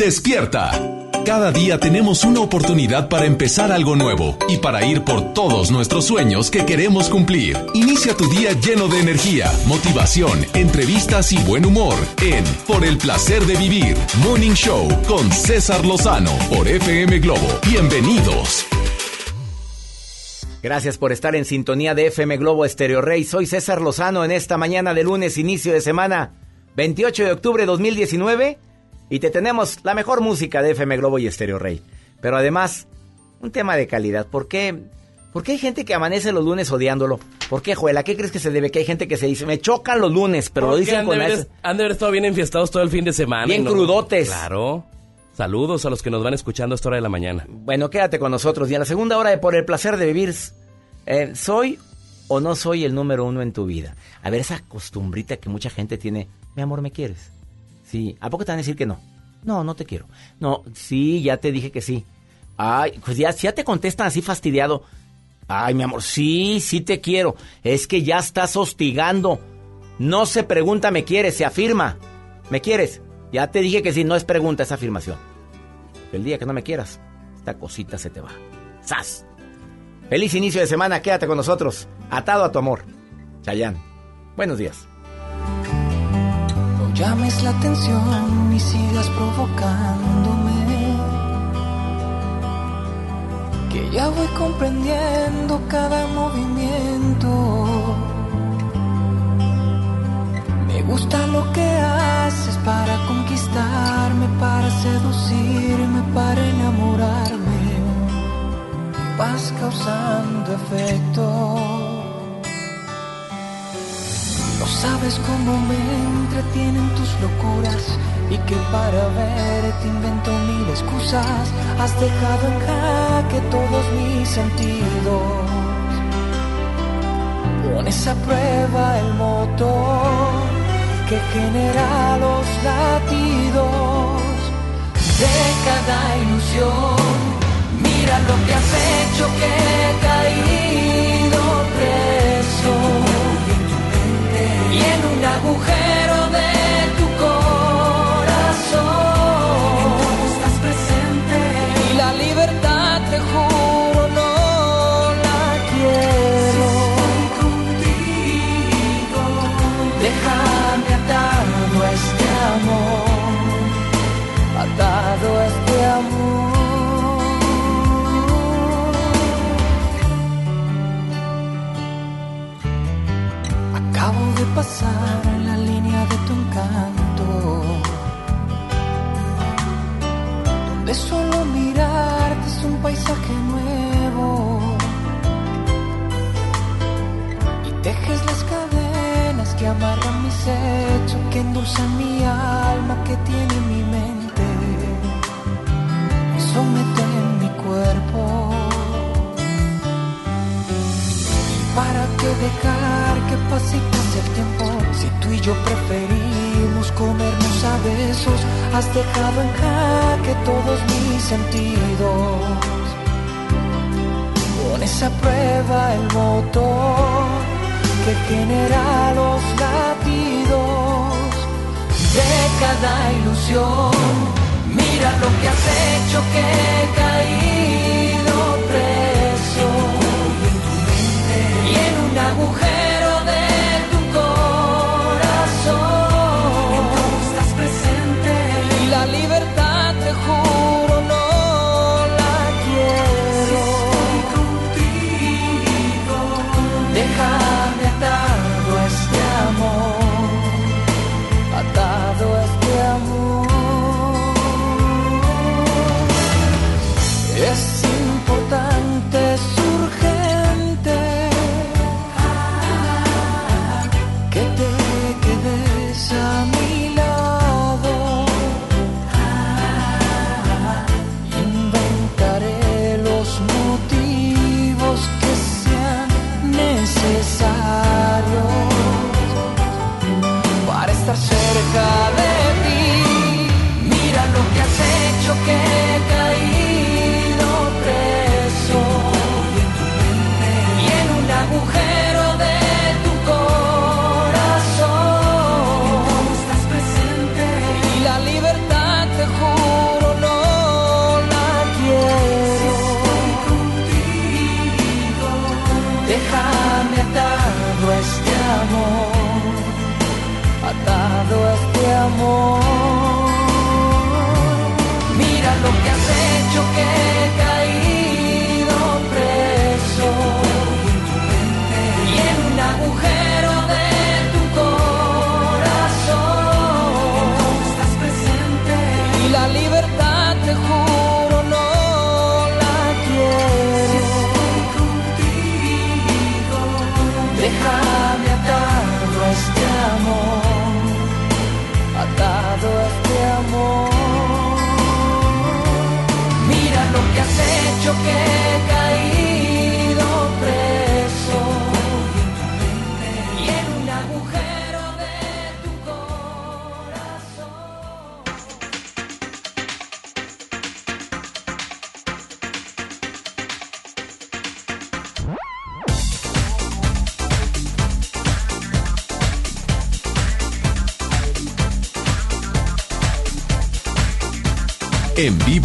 Despierta. Cada día tenemos una oportunidad para empezar algo nuevo y para ir por todos nuestros sueños que queremos cumplir. Inicia tu día lleno de energía, motivación, entrevistas y buen humor en Por el placer de vivir, Morning Show con César Lozano por FM Globo. Bienvenidos. Gracias por estar en sintonía de FM Globo Estéreo Rey. Soy César Lozano en esta mañana de lunes, inicio de semana, 28 de octubre de 2019 y te tenemos la mejor música de FM Globo y Estéreo Rey. Pero además, un tema de calidad. ¿Por qué? hay gente que amanece los lunes odiándolo? ¿Por qué, Joel? ¿A qué crees que se debe? Que hay gente que se dice, me chocan los lunes, pero lo dicen con eso. Han de haber estado bien enfiestados todo el fin de semana. Bien crudotes. Claro. Saludos a los que nos van escuchando a esta hora de la mañana. Bueno, quédate con nosotros. Y a la segunda hora de Por el Placer de Vivir, eh, ¿soy o no soy el número uno en tu vida? A ver, esa costumbrita que mucha gente tiene. Mi amor, ¿me quieres? Sí, ¿a poco te van a decir que no? No, no te quiero. No, sí, ya te dije que sí. Ay, pues ya, ya te contestan así fastidiado. Ay, mi amor, sí, sí te quiero. Es que ya estás hostigando. No se pregunta, ¿me quieres? Se afirma. ¿Me quieres? Ya te dije que sí, no es pregunta, es afirmación. El día que no me quieras, esta cosita se te va. ¡Sas! Feliz inicio de semana, quédate con nosotros. Atado a tu amor. Chayán. Buenos días llames la atención y sigas provocándome. Que ya voy comprendiendo cada movimiento. Me gusta lo que haces para conquistarme, para seducirme, para enamorarme. Vas causando efecto no sabes cómo me entretienen tus locuras y que para ver te invento mil excusas. Has dejado en jaque todos mis sentidos. Pones a prueba el motor que genera los latidos de cada ilusión. Mira lo que has hecho que he y en un agujero de tu corazón. Estás presente. Y la libertad te juro no la quiero. Estoy contigo déjame atado a este amor. Atado a este amor pasar la línea de tu encanto, donde solo mirarte es un paisaje nuevo y tejes las cadenas que amarran mis hechos, que endulzan mi alma, que tiene mi mente y someten mi cuerpo. ¿Para qué dejar que pase y pase el tiempo? Si tú y yo preferimos comernos a besos, has dejado en jaque todos mis sentidos. Pones a prueba el motor que genera los latidos de cada ilusión. Mira lo que has hecho que he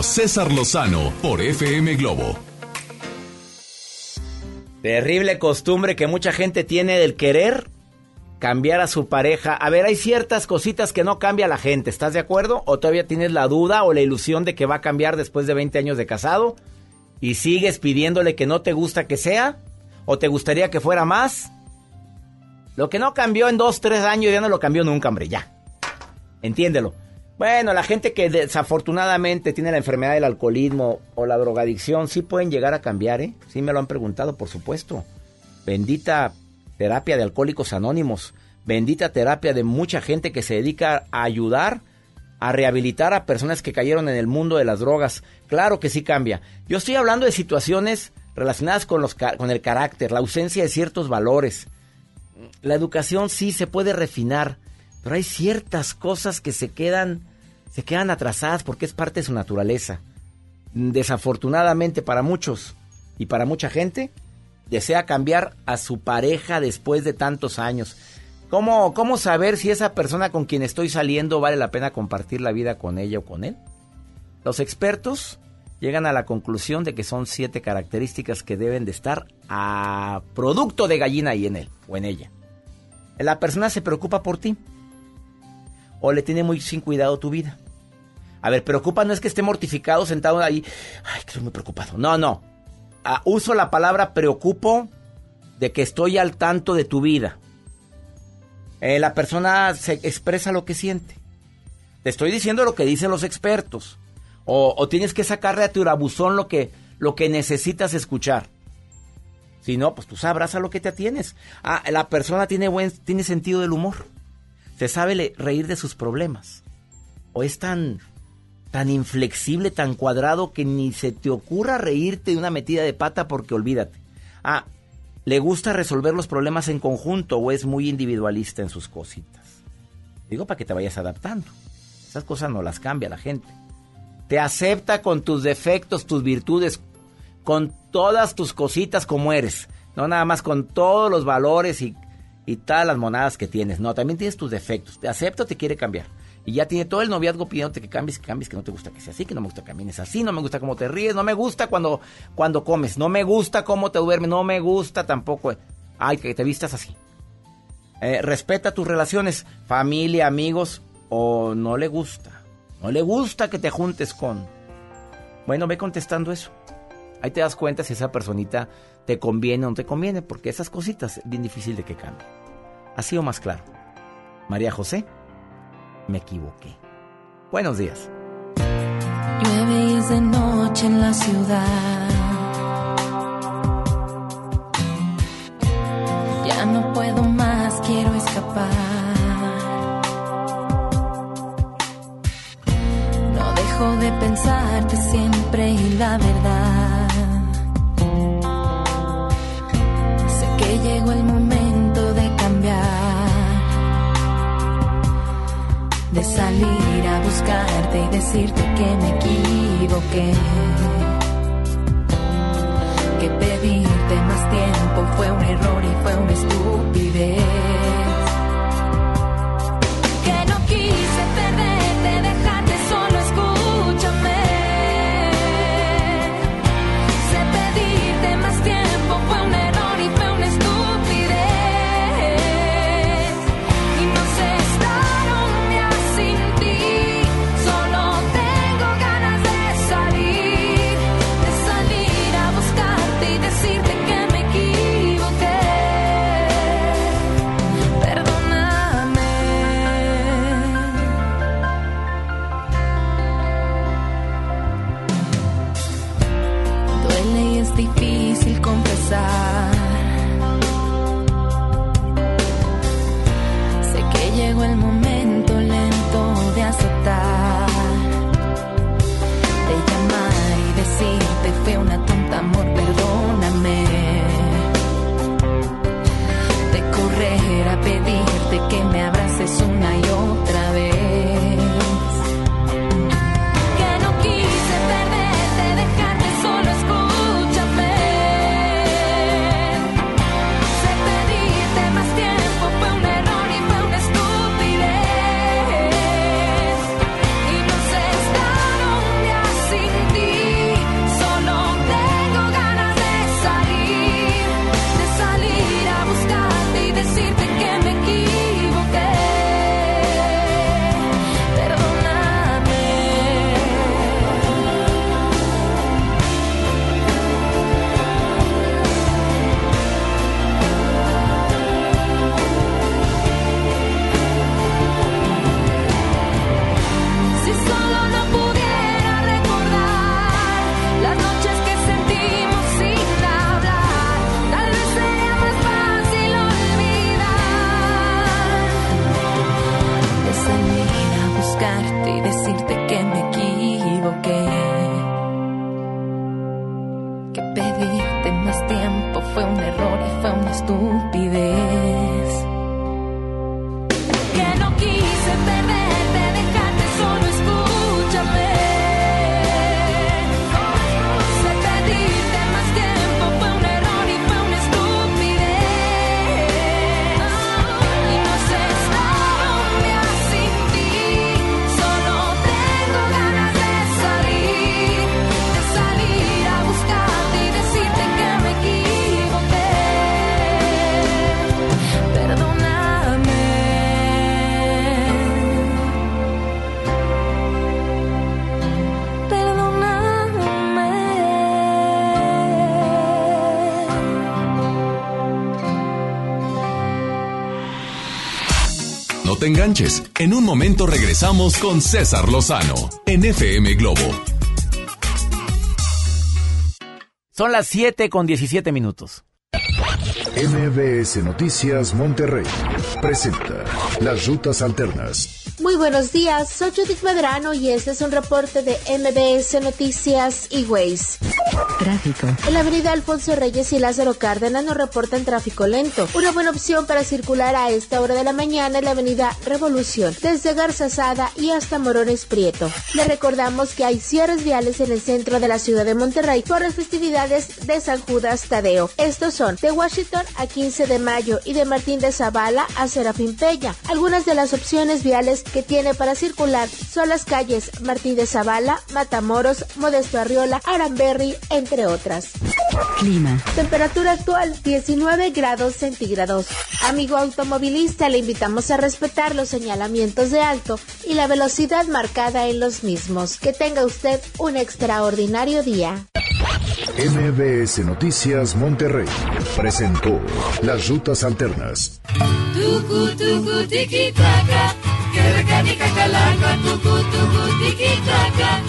César Lozano por FM Globo. Terrible costumbre que mucha gente tiene del querer cambiar a su pareja. A ver, hay ciertas cositas que no cambia la gente, ¿estás de acuerdo? ¿O todavía tienes la duda o la ilusión de que va a cambiar después de 20 años de casado? ¿Y sigues pidiéndole que no te gusta que sea? ¿O te gustaría que fuera más? Lo que no cambió en 2, 3 años ya no lo cambió nunca, hombre, ya. Entiéndelo. Bueno, la gente que desafortunadamente tiene la enfermedad del alcoholismo o la drogadicción, sí pueden llegar a cambiar, ¿eh? Sí me lo han preguntado, por supuesto. Bendita terapia de alcohólicos anónimos. Bendita terapia de mucha gente que se dedica a ayudar, a rehabilitar a personas que cayeron en el mundo de las drogas. Claro que sí cambia. Yo estoy hablando de situaciones relacionadas con, los, con el carácter, la ausencia de ciertos valores. La educación sí se puede refinar, pero hay ciertas cosas que se quedan, se quedan atrasadas porque es parte de su naturaleza. Desafortunadamente para muchos y para mucha gente, desea cambiar a su pareja después de tantos años. ¿Cómo, ¿Cómo saber si esa persona con quien estoy saliendo vale la pena compartir la vida con ella o con él? Los expertos llegan a la conclusión de que son siete características que deben de estar a producto de gallina y en él o en ella. La persona se preocupa por ti o le tiene muy sin cuidado tu vida. A ver, preocupa no es que esté mortificado sentado ahí, ay, que estoy muy preocupado. No, no. Ah, uso la palabra preocupo de que estoy al tanto de tu vida. Eh, la persona se expresa lo que siente. Te estoy diciendo lo que dicen los expertos. O, tienes que sacarle a tu abusón lo que, lo que necesitas escuchar. Si no, pues tú sabrás a lo que te atienes. Ah, la persona tiene, buen, tiene sentido del humor. Se sabe reír de sus problemas. O es tan, tan inflexible, tan cuadrado que ni se te ocurra reírte de una metida de pata porque olvídate. Ah, le gusta resolver los problemas en conjunto o es muy individualista en sus cositas. Digo para que te vayas adaptando. Esas cosas no las cambia la gente. Te acepta con tus defectos, tus virtudes, con todas tus cositas como eres. No nada más con todos los valores y, y todas las monadas que tienes. No, también tienes tus defectos. Te acepta o te quiere cambiar. Y ya tiene todo el noviazgo pidiéndote que cambies, que cambies, que no te gusta que sea así, que no me gusta que camines así, no me gusta cómo te ríes, no me gusta cuando, cuando comes, no me gusta cómo te duermes, no me gusta tampoco, ay, que te vistas así. Eh, respeta tus relaciones, familia, amigos, o no le gusta. No le gusta que te juntes con... Bueno, ve contestando eso. Ahí te das cuenta si esa personita te conviene o no te conviene, porque esas cositas es bien difícil de que cambie. Así o más claro. María José, me equivoqué. Buenos días. Llueve y es de noche en la ciudad. Ya no puedo más, quiero escapar. No dejo de pensarte siempre y la verdad. Sé que llegó el momento de salir a buscarte y decirte que me equivoqué. Que pedirte más tiempo fue un error y fue una estupidez. Te enganches. En un momento regresamos con César Lozano en FM Globo. Son las 7 con 17 minutos. MBS Noticias Monterrey presenta Las Rutas Alternas. Muy buenos días, soy Judith Medrano y este es un reporte de MBS Noticias y Ways. En la avenida Alfonso Reyes y Lázaro Cárdenas nos reportan tráfico lento. Una buena opción para circular a esta hora de la mañana es la avenida Revolución, desde Garza Sada y hasta Morones Prieto. Le recordamos que hay cierres viales en el centro de la ciudad de Monterrey por las festividades de San Judas Tadeo. Estos son de Washington a 15 de mayo y de Martín de Zavala a Serafín Peña. Algunas de las opciones viales que tiene para circular son las calles Martín de Zavala, Matamoros, Modesto Arriola, Aramberry, entre otras. Clima. Temperatura actual 19 grados centígrados. Amigo automovilista, le invitamos a respetar los señalamientos de alto y la velocidad marcada en los mismos. Que tenga usted un extraordinario día. MBS Noticias Monterrey presentó Las Rutas Alternas. Tucu, tucu, tiki, taka. Que recanica calaca. Tucu, tucu, tiki, taka.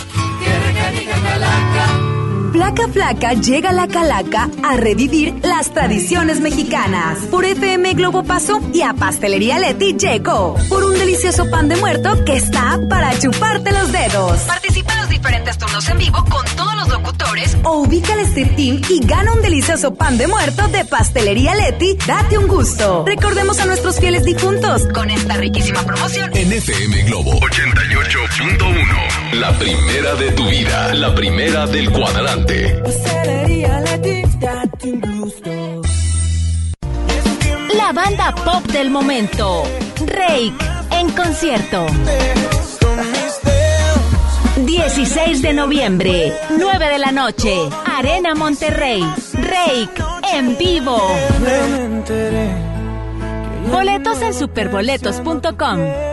Que recanica calaca. Placa Flaca llega a la Calaca a revivir las tradiciones mexicanas. Por FM Globo pasó y a Pastelería Leti llegó. Por un delicioso pan de muerto que está para chuparte los dedos. Participa en los diferentes turnos en vivo con todos los locutores o ubica el Street Team y gana un delicioso pan de muerto de Pastelería Leti. Date un gusto. Recordemos a nuestros fieles difuntos con esta riquísima promoción. En FM Globo 88.1. La primera de tu vida. La primera del cuadrante. La banda pop del momento, Rake, en concierto. 16 de noviembre, 9 de la noche, Arena Monterrey, Rake, en vivo. Boletos en superboletos.com.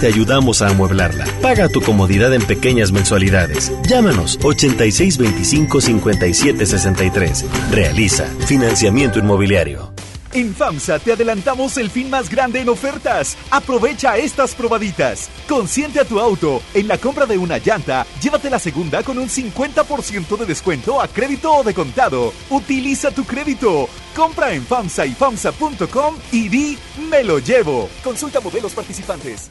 te ayudamos a amueblarla. Paga tu comodidad en pequeñas mensualidades. Llámanos 8625-5763. Realiza financiamiento inmobiliario. En FAMSA te adelantamos el fin más grande en ofertas. Aprovecha estas probaditas. Consiente a tu auto. En la compra de una llanta, llévate la segunda con un 50% de descuento a crédito o de contado. Utiliza tu crédito. Compra en FAMSA y FAMSA.com y di Me lo llevo. Consulta modelos participantes.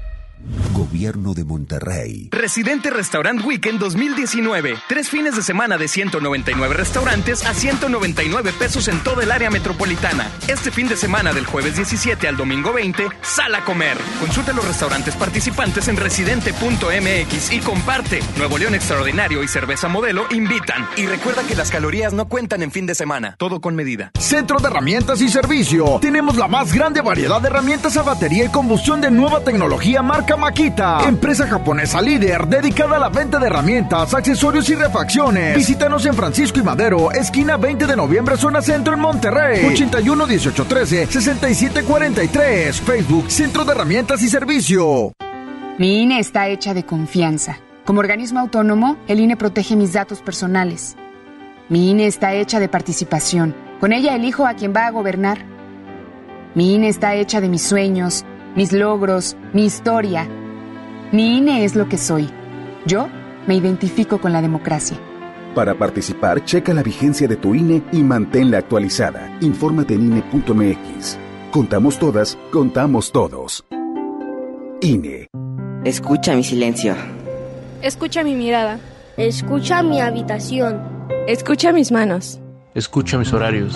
Gobierno de Monterrey. Residente Restaurant Weekend 2019. Tres fines de semana de 199 restaurantes a 199 pesos en toda el área metropolitana. Este fin de semana del jueves 17 al domingo 20, sal a comer. Consulta los restaurantes participantes en residente.mx y comparte. Nuevo León Extraordinario y Cerveza Modelo invitan. Y recuerda que las calorías no cuentan en fin de semana. Todo con medida. Centro de Herramientas y Servicio. Tenemos la más grande variedad de herramientas a batería y combustión de nueva tecnología marca Makita. Empresa japonesa líder dedicada a la venta de herramientas, accesorios y refacciones. Visítanos en Francisco y Madero, esquina 20 de noviembre, zona centro en Monterrey. 81 18 13 67 43. Facebook Centro de Herramientas y Servicio. Mi INE está hecha de confianza. Como organismo autónomo, el INE protege mis datos personales. Mi INE está hecha de participación. Con ella elijo a quien va a gobernar. Mi INE está hecha de mis sueños, mis logros, mi historia. Mi INE es lo que soy. Yo me identifico con la democracia. Para participar, checa la vigencia de tu INE y manténla actualizada. Infórmate en INE.mx. Contamos todas, contamos todos. INE. Escucha mi silencio. Escucha mi mirada. Escucha mi habitación. Escucha mis manos. Escucha mis horarios.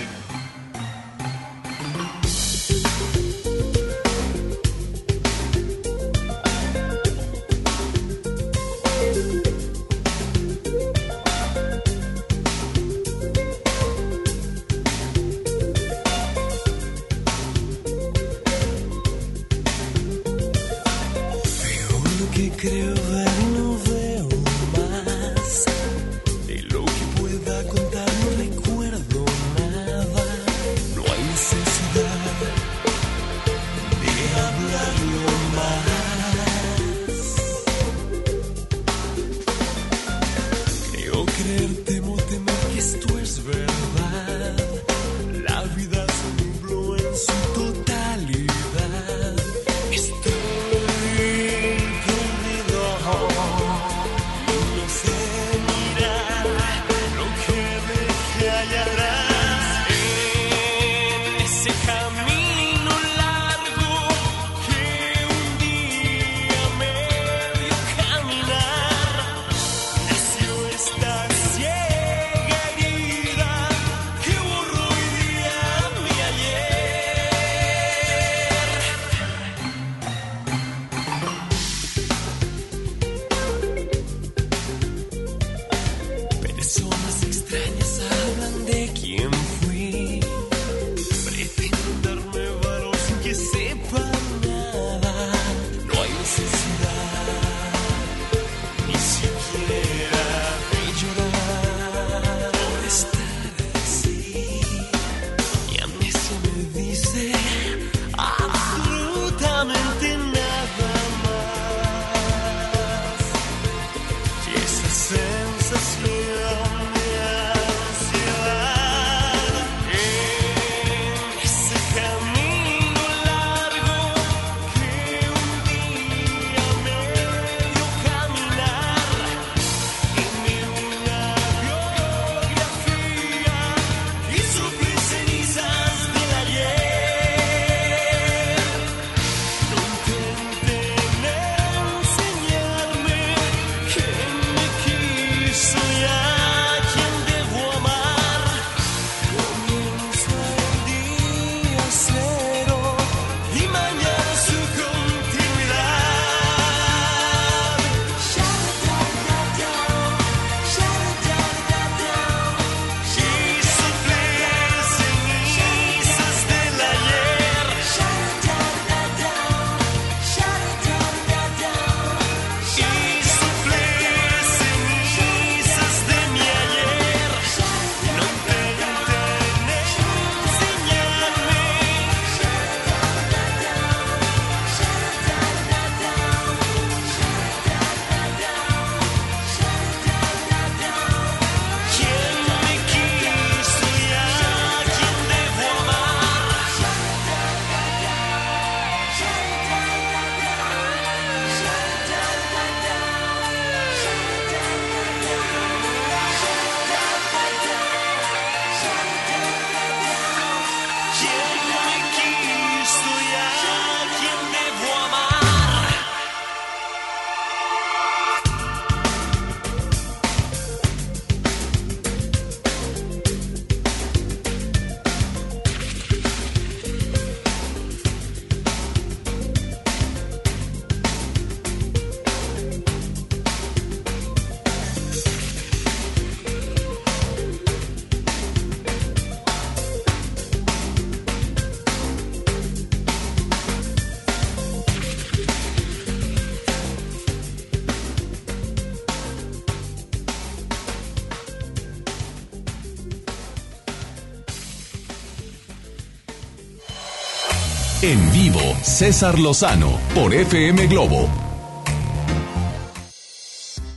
César Lozano por FM Globo.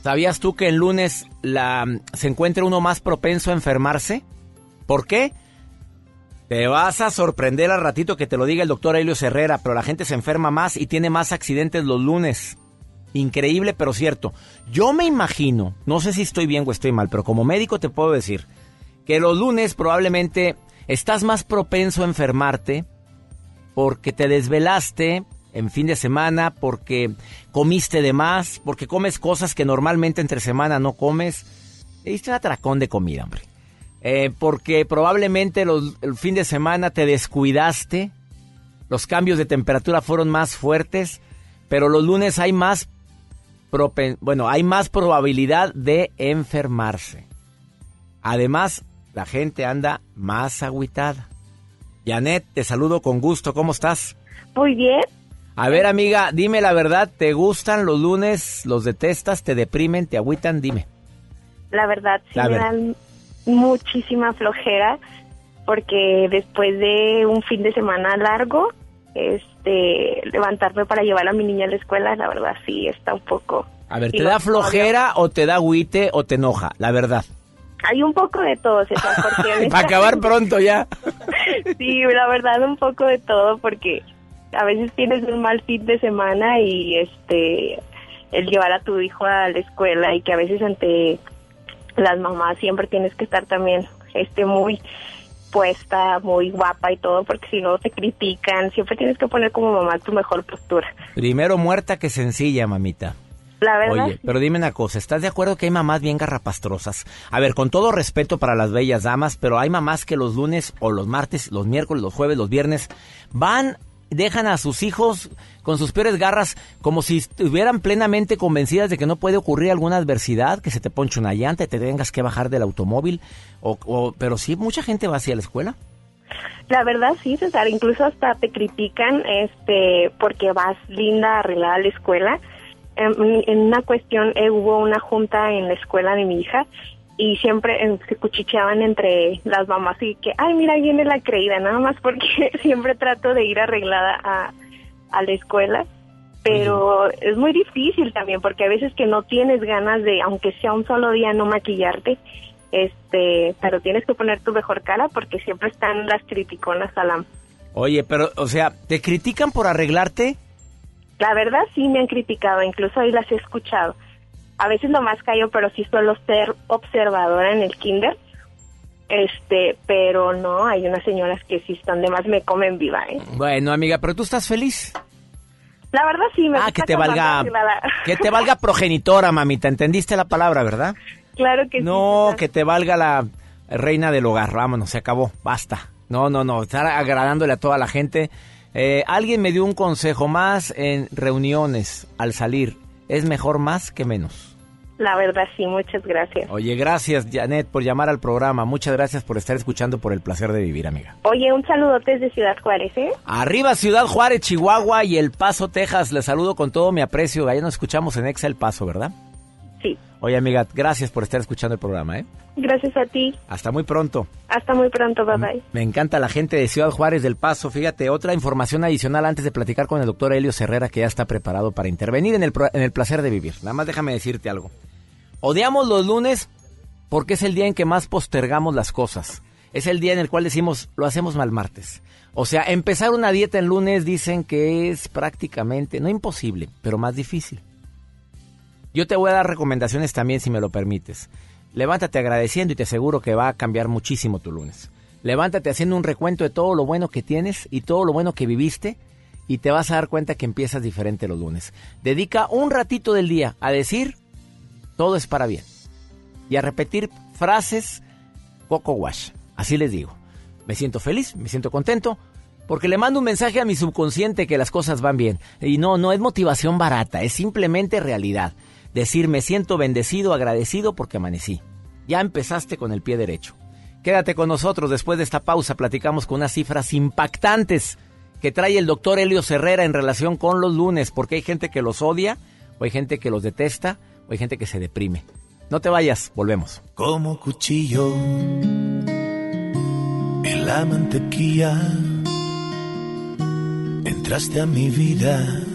¿Sabías tú que el lunes se encuentra uno más propenso a enfermarse? ¿Por qué? Te vas a sorprender al ratito que te lo diga el doctor Helio Herrera, pero la gente se enferma más y tiene más accidentes los lunes. Increíble, pero cierto. Yo me imagino, no sé si estoy bien o estoy mal, pero como médico te puedo decir que los lunes probablemente estás más propenso a enfermarte porque te desvelaste en fin de semana, porque comiste de más, porque comes cosas que normalmente entre semana no comes. Le diste un atracón de comida, hombre. Eh, porque probablemente el fin de semana te descuidaste, los cambios de temperatura fueron más fuertes, pero los lunes hay más bueno, hay más probabilidad de enfermarse. Además, la gente anda más agüitada. Janet, te saludo con gusto, ¿cómo estás? Muy bien. A ver, amiga, dime la verdad, ¿te gustan los lunes? ¿Los detestas? ¿Te deprimen? ¿Te agüitan? Dime. La verdad, sí La me ver- dan muchísima flojera porque después de un fin de semana largo, este, levantarme para llevar a mi niña a la escuela, la verdad sí está un poco. A ver, ¿te da lo- flojera o te da agüite o te enoja? La verdad. Hay un poco de todo, porque Para acabar pronto ya. Sí, la verdad un poco de todo porque a veces tienes un mal fin de semana y este el llevar a tu hijo a la escuela y que a veces ante las mamás siempre tienes que estar también este muy puesta, muy guapa y todo porque si no te critican, siempre tienes que poner como mamá tu mejor postura. Primero muerta que sencilla, mamita. La verdad, Oye, pero dime una cosa, ¿estás de acuerdo que hay mamás bien garrapastrosas? A ver, con todo respeto para las bellas damas, pero hay mamás que los lunes o los martes, los miércoles, los jueves, los viernes, van, dejan a sus hijos con sus peores garras como si estuvieran plenamente convencidas de que no puede ocurrir alguna adversidad, que se te ponche una llanta y te tengas que bajar del automóvil, o, o- pero sí, mucha gente va hacia la escuela. La verdad sí, César, incluso hasta te critican este porque vas linda, arreglada a la escuela. En, en una cuestión eh, hubo una junta en la escuela de mi hija y siempre eh, se cuchicheaban entre las mamás y que, ay, mira, ahí viene la creída, nada más porque siempre trato de ir arreglada a, a la escuela. Pero es muy difícil también porque a veces que no tienes ganas de, aunque sea un solo día, no maquillarte, este, pero tienes que poner tu mejor cara porque siempre están las criticonas a la... Oye, pero, o sea, ¿te critican por arreglarte? La verdad sí me han criticado, incluso ahí las he escuchado. A veces nomás callo, pero sí suelo ser observadora en el kinder. Este, pero no, hay unas señoras que sí están de más me comen viva, ¿eh? Bueno, amiga, pero tú estás feliz. La verdad sí me Ah, que te valga, que te valga progenitora, mamita. ¿Entendiste la palabra, verdad? Claro que No, que te valga la reina del hogar. Vámonos, se acabó. Basta. No, no, no. Estar agradándole a toda la gente. Eh, alguien me dio un consejo más en reuniones al salir. Es mejor más que menos. La verdad sí, muchas gracias. Oye, gracias, Janet, por llamar al programa. Muchas gracias por estar escuchando por el placer de vivir, amiga. Oye, un saludote desde Ciudad Juárez, ¿eh? Arriba Ciudad Juárez, Chihuahua y El Paso, Texas. Les saludo con todo mi aprecio. Ahí nos escuchamos en Exa El Paso, ¿verdad? Sí. Oye, amiga, gracias por estar escuchando el programa, ¿eh? Gracias a ti. Hasta muy pronto. Hasta muy pronto, bye bye. Me encanta la gente de Ciudad Juárez del Paso. Fíjate, otra información adicional antes de platicar con el doctor Helio Herrera, que ya está preparado para intervenir en el, en el placer de vivir. Nada más déjame decirte algo. Odiamos los lunes porque es el día en que más postergamos las cosas. Es el día en el cual decimos, lo hacemos mal martes. O sea, empezar una dieta en lunes dicen que es prácticamente, no imposible, pero más difícil. Yo te voy a dar recomendaciones también si me lo permites. Levántate agradeciendo y te aseguro que va a cambiar muchísimo tu lunes. Levántate haciendo un recuento de todo lo bueno que tienes y todo lo bueno que viviste y te vas a dar cuenta que empiezas diferente los lunes. Dedica un ratito del día a decir todo es para bien y a repetir frases poco wash. Así les digo. Me siento feliz, me siento contento porque le mando un mensaje a mi subconsciente que las cosas van bien. Y no, no es motivación barata, es simplemente realidad. Decir me siento bendecido, agradecido porque amanecí. Ya empezaste con el pie derecho. Quédate con nosotros después de esta pausa, platicamos con unas cifras impactantes que trae el doctor Helio Herrera en relación con los lunes, porque hay gente que los odia, o hay gente que los detesta, o hay gente que se deprime. No te vayas, volvemos. como cuchillo en la mantequilla. Entraste a mi vida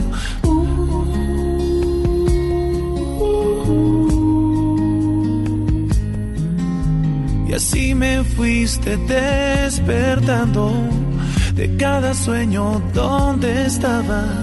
Y así me fuiste despertando de cada sueño donde estabas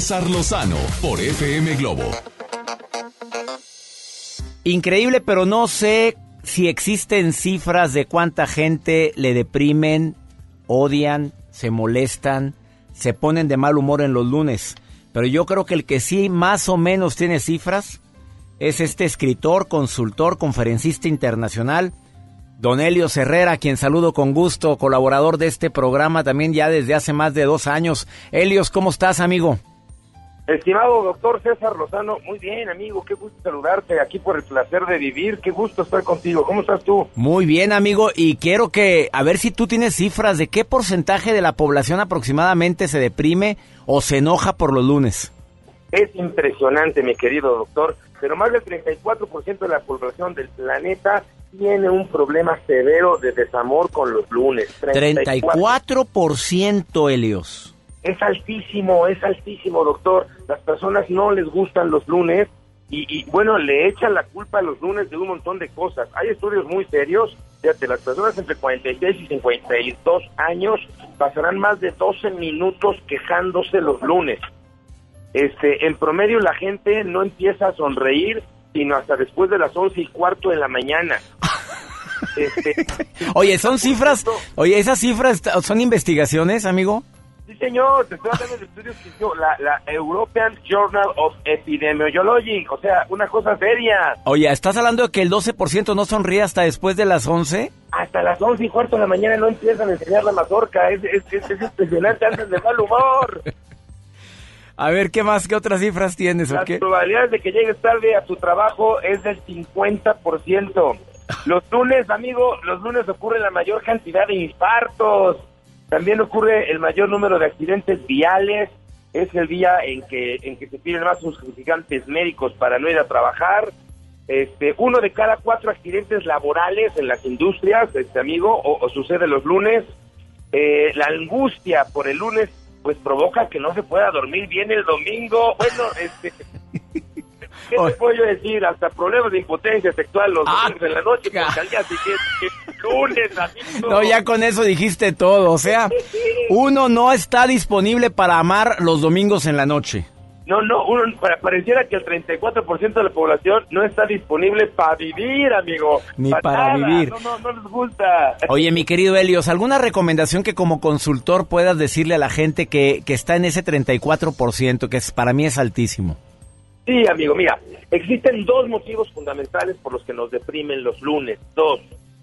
César por FM Globo. Increíble, pero no sé si existen cifras de cuánta gente le deprimen, odian, se molestan, se ponen de mal humor en los lunes. Pero yo creo que el que sí más o menos tiene cifras es este escritor, consultor, conferencista internacional, Don Helios Herrera, quien saludo con gusto, colaborador de este programa también ya desde hace más de dos años. Helios, ¿cómo estás, amigo? Estimado doctor César Lozano, muy bien, amigo, qué gusto saludarte aquí por el placer de vivir, qué gusto estar contigo. ¿Cómo estás tú? Muy bien, amigo, y quiero que, a ver si tú tienes cifras de qué porcentaje de la población aproximadamente se deprime o se enoja por los lunes. Es impresionante, mi querido doctor, pero más del 34% de la población del planeta tiene un problema severo de desamor con los lunes. 34%, Helios. Es altísimo, es altísimo, doctor. Las personas no les gustan los lunes y, y, bueno, le echan la culpa a los lunes de un montón de cosas. Hay estudios muy serios Fíjate, las personas entre 46 y 52 años pasarán más de 12 minutos quejándose los lunes. Este, en promedio la gente no empieza a sonreír sino hasta después de las 11 y cuarto de la mañana. Este, Oye, son cifras, oye, esas cifras son investigaciones, amigo. Sí, señor, te estoy hablando de estudios que hizo la, la European Journal of Epidemiology, o sea, una cosa seria. Oye, ¿estás hablando de que el 12% no sonríe hasta después de las 11? Hasta las 11 y cuarto de la mañana no empiezan a enseñar la mazorca, es, es, es, es impresionante, andan de mal humor. A ver, ¿qué más? ¿Qué otras cifras tienes? Las probabilidades de que llegues tarde a tu trabajo es del 50%. Los lunes, amigo, los lunes ocurre la mayor cantidad de infartos. También ocurre el mayor número de accidentes viales. Es el día en que en que se piden más justificantes médicos para no ir a trabajar. Este, uno de cada cuatro accidentes laborales en las industrias, este amigo, o, o sucede los lunes. Eh, la angustia por el lunes, pues provoca que no se pueda dormir bien el domingo. Bueno, este, ¿qué te puedo yo decir? Hasta problemas de impotencia sexual los domingos en la noche, porque al día siguiente, es lunes, amigo. No, ya con eso dijiste todo. O sea, uno no está disponible para amar los domingos en la noche. No, no, uno, pa- pareciera que el 34% de la población no está disponible para vivir, amigo. Ni Pa' para vivir. No, no, no les gusta. Oye, mi querido Helios, ¿alguna recomendación que como consultor puedas decirle a la gente que, que está en ese 34%, que es, para mí es altísimo? Sí, amigo, mira, existen dos motivos fundamentales por los que nos deprimen los lunes. Dos.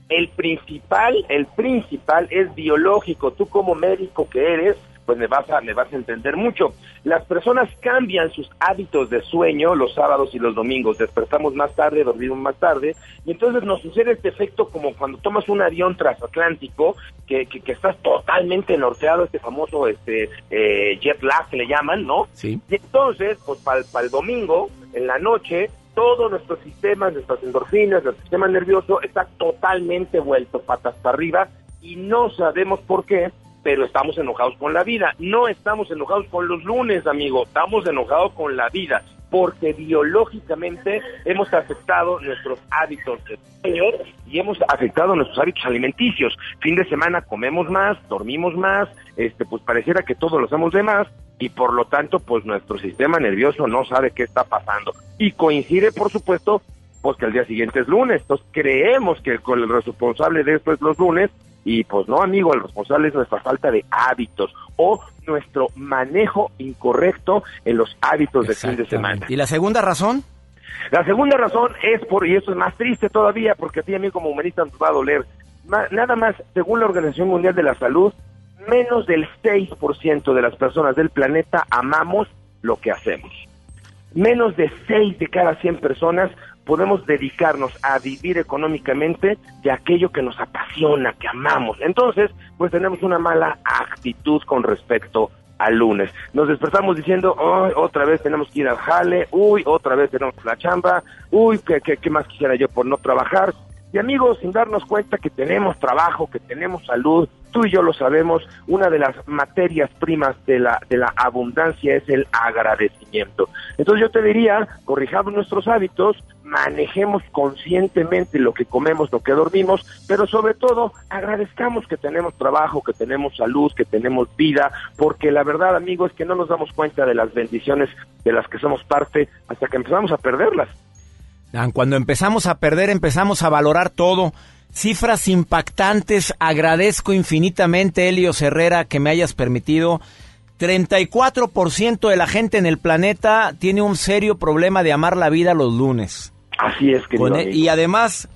El principal, el principal es biológico. Tú como médico que eres, pues me vas a, vas a entender mucho. Las personas cambian sus hábitos de sueño los sábados y los domingos. Despertamos más tarde, dormimos más tarde, y entonces nos sucede este efecto como cuando tomas un avión transatlántico, que, que, que estás totalmente norteado, este famoso este eh, jet lag que le llaman, ¿no? Sí. Y entonces, pues para el domingo, en la noche, todo nuestro sistema, nuestras endorfinas, nuestro sistema nervioso está totalmente vuelto patas para arriba y no sabemos por qué, pero estamos enojados con la vida. No estamos enojados con los lunes, amigo, estamos enojados con la vida, porque biológicamente hemos afectado nuestros hábitos de sueño y hemos afectado nuestros hábitos alimenticios. Fin de semana comemos más, dormimos más, este pues pareciera que todo lo hacemos de más y por lo tanto pues nuestro sistema nervioso no sabe qué está pasando. Y coincide, por supuesto, pues que el día siguiente es lunes. Entonces creemos que el, el responsable de esto es los lunes y pues no, amigo, el responsable es nuestra falta de hábitos o nuestro manejo incorrecto en los hábitos de fin de semana. ¿Y la segunda razón? La segunda razón es por, y esto es más triste todavía, porque a ti a mí como humanista nos va a doler, nada más, según la Organización Mundial de la Salud, menos del 6% de las personas del planeta amamos lo que hacemos. Menos de 6 de cada 100 personas podemos dedicarnos a vivir económicamente de aquello que nos apasiona, que amamos. Entonces, pues tenemos una mala actitud con respecto al lunes. Nos despertamos diciendo, "Ay, otra vez tenemos que ir al jale, uy, otra vez tenemos la chamba, uy, ¿qué, qué, qué más quisiera yo por no trabajar? Y amigos, sin darnos cuenta que tenemos trabajo, que tenemos salud, tú y yo lo sabemos, una de las materias primas de la, de la abundancia es el agradecimiento. Entonces yo te diría, corrijamos nuestros hábitos, manejemos conscientemente lo que comemos, lo que dormimos, pero sobre todo agradezcamos que tenemos trabajo, que tenemos salud, que tenemos vida, porque la verdad, amigos, es que no nos damos cuenta de las bendiciones de las que somos parte hasta que empezamos a perderlas. Cuando empezamos a perder, empezamos a valorar todo. Cifras impactantes. Agradezco infinitamente, Helios Herrera, que me hayas permitido. 34% de la gente en el planeta tiene un serio problema de amar la vida los lunes. Así es, querido Con e- y además,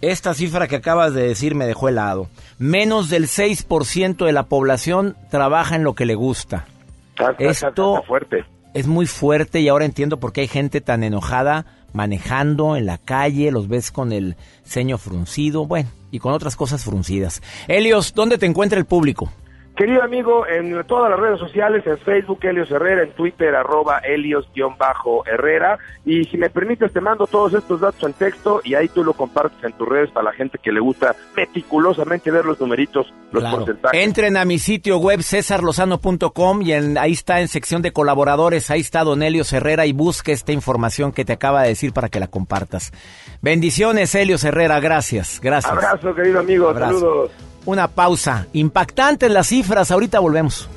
esta cifra que acabas de decir me dejó helado. Menos del 6% de la población trabaja en lo que le gusta. Está- está- está- Esto está fuerte. es muy fuerte y ahora entiendo por qué hay gente tan enojada manejando en la calle, los ves con el ceño fruncido, bueno, y con otras cosas fruncidas. Helios, ¿dónde te encuentra el público? Querido amigo, en todas las redes sociales, en Facebook, Helios Herrera, en Twitter, arroba Helios-Herrera. Y si me permites, te mando todos estos datos en texto y ahí tú lo compartes en tus redes para la gente que le gusta meticulosamente ver los numeritos, los Claro. porcentajes. Entren a mi sitio web cesarlozano.com y en- ahí está en sección de colaboradores, ahí está Don Helios Herrera y busque esta información que te acaba de decir para que la compartas. Bendiciones, Helios Herrera, gracias, gracias. Abrazo, querido amigo, Abrazo. saludos. Una pausa. Impactantes las cifras, ahorita volvemos.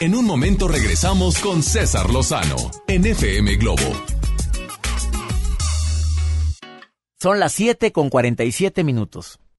En un momento regresamos con César Lozano en FM Globo. Son las 7 con 47 minutos.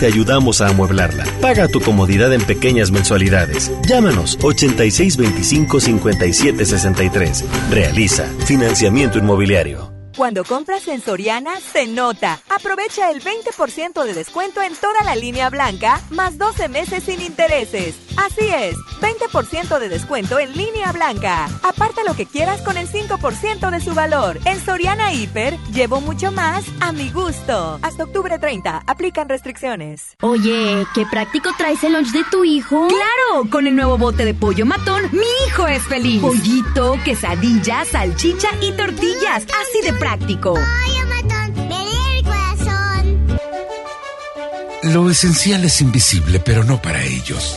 te ayudamos a amueblarla. Paga tu comodidad en pequeñas mensualidades. Llámanos 8625-5763. Realiza financiamiento inmobiliario. Cuando compras en Soriana, se nota. Aprovecha el 20% de descuento en toda la línea blanca, más 12 meses sin intereses. Así es, 20% de descuento en línea blanca. Aparta lo que quieras con el 5% de su valor. En Soriana Hiper, llevo mucho más a mi gusto. Hasta octubre 30, aplican restricciones. Oye, qué práctico traes el lunch de tu hijo. Claro, con el nuevo bote de pollo matón, mi hijo es feliz. Pollito, quesadilla, salchicha y tortillas. Así de práctico. Pollo matón, el corazón. Lo esencial es invisible, pero no para ellos.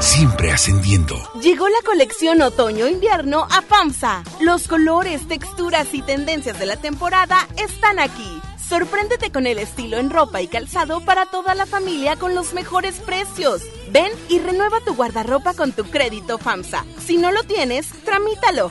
Siempre ascendiendo. Llegó la colección otoño-invierno a FAMSA. Los colores, texturas y tendencias de la temporada están aquí. Sorpréndete con el estilo en ropa y calzado para toda la familia con los mejores precios. Ven y renueva tu guardarropa con tu crédito FAMSA. Si no lo tienes, tramítalo.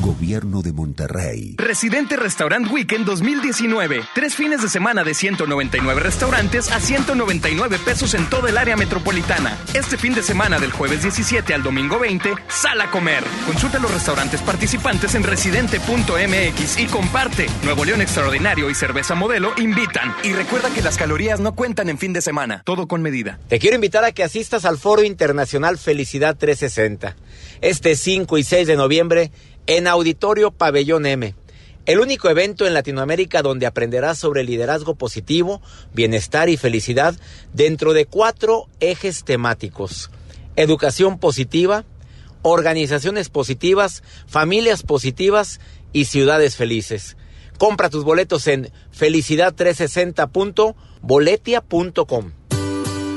Gobierno de Monterrey. Residente Restaurant Weekend 2019. Tres fines de semana de 199 restaurantes a 199 pesos en toda el área metropolitana. Este fin de semana del jueves 17 al domingo 20, sal a comer. Consulta los restaurantes participantes en residente.mx y comparte. Nuevo León Extraordinario y Cerveza Modelo invitan. Y recuerda que las calorías no cuentan en fin de semana. Todo con medida. Te quiero invitar a que asistas al Foro Internacional Felicidad 360. Este 5 y 6 de noviembre en Auditorio Pabellón M. El único evento en Latinoamérica donde aprenderás sobre liderazgo positivo, bienestar y felicidad dentro de cuatro ejes temáticos. Educación positiva, organizaciones positivas, familias positivas y ciudades felices. Compra tus boletos en felicidad360.boletia.com.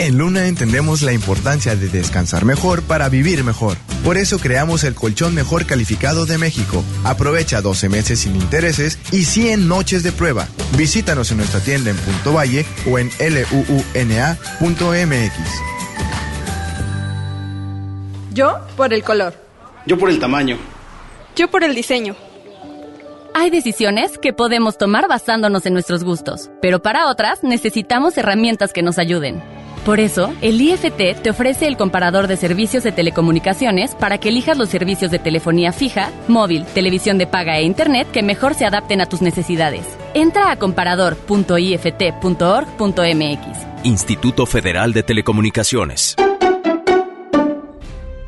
En Luna entendemos la importancia de descansar mejor para vivir mejor. Por eso creamos el colchón mejor calificado de México. Aprovecha 12 meses sin intereses y 100 noches de prueba. Visítanos en nuestra tienda en Punto Valle o en luuna.mx. Yo por el color. Yo por el tamaño. Yo por el diseño. Hay decisiones que podemos tomar basándonos en nuestros gustos, pero para otras necesitamos herramientas que nos ayuden. Por eso, el IFT te ofrece el comparador de servicios de telecomunicaciones para que elijas los servicios de telefonía fija, móvil, televisión de paga e internet que mejor se adapten a tus necesidades. Entra a comparador.ift.org.mx. Instituto Federal de Telecomunicaciones.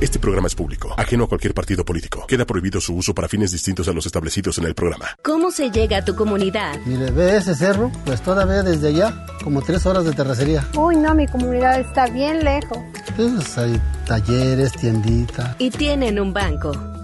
Este programa es público, ajeno a cualquier partido político. Queda prohibido su uso para fines distintos a los establecidos en el programa. ¿Cómo se llega a tu comunidad? Mire, ve ese cerro, pues todavía desde allá, como tres horas de terracería. Uy, no, mi comunidad está bien lejos. Pues hay talleres, tiendita. Y tienen un banco.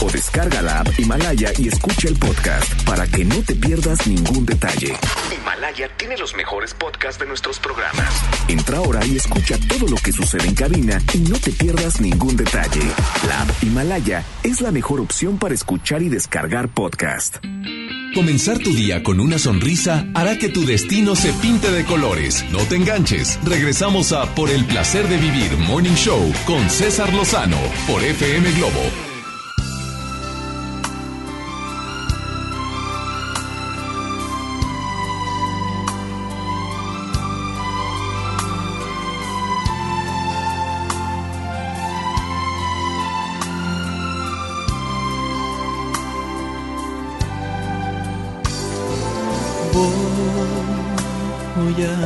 o descarga la app Himalaya y escucha el podcast para que no te pierdas ningún detalle. Himalaya tiene los mejores podcasts de nuestros programas. Entra ahora y escucha todo lo que sucede en cabina y no te pierdas ningún detalle. La app Himalaya es la mejor opción para escuchar y descargar podcast. Comenzar tu día con una sonrisa hará que tu destino se pinte de colores. No te enganches. Regresamos a Por el placer de vivir Morning Show con César Lozano por FM Globo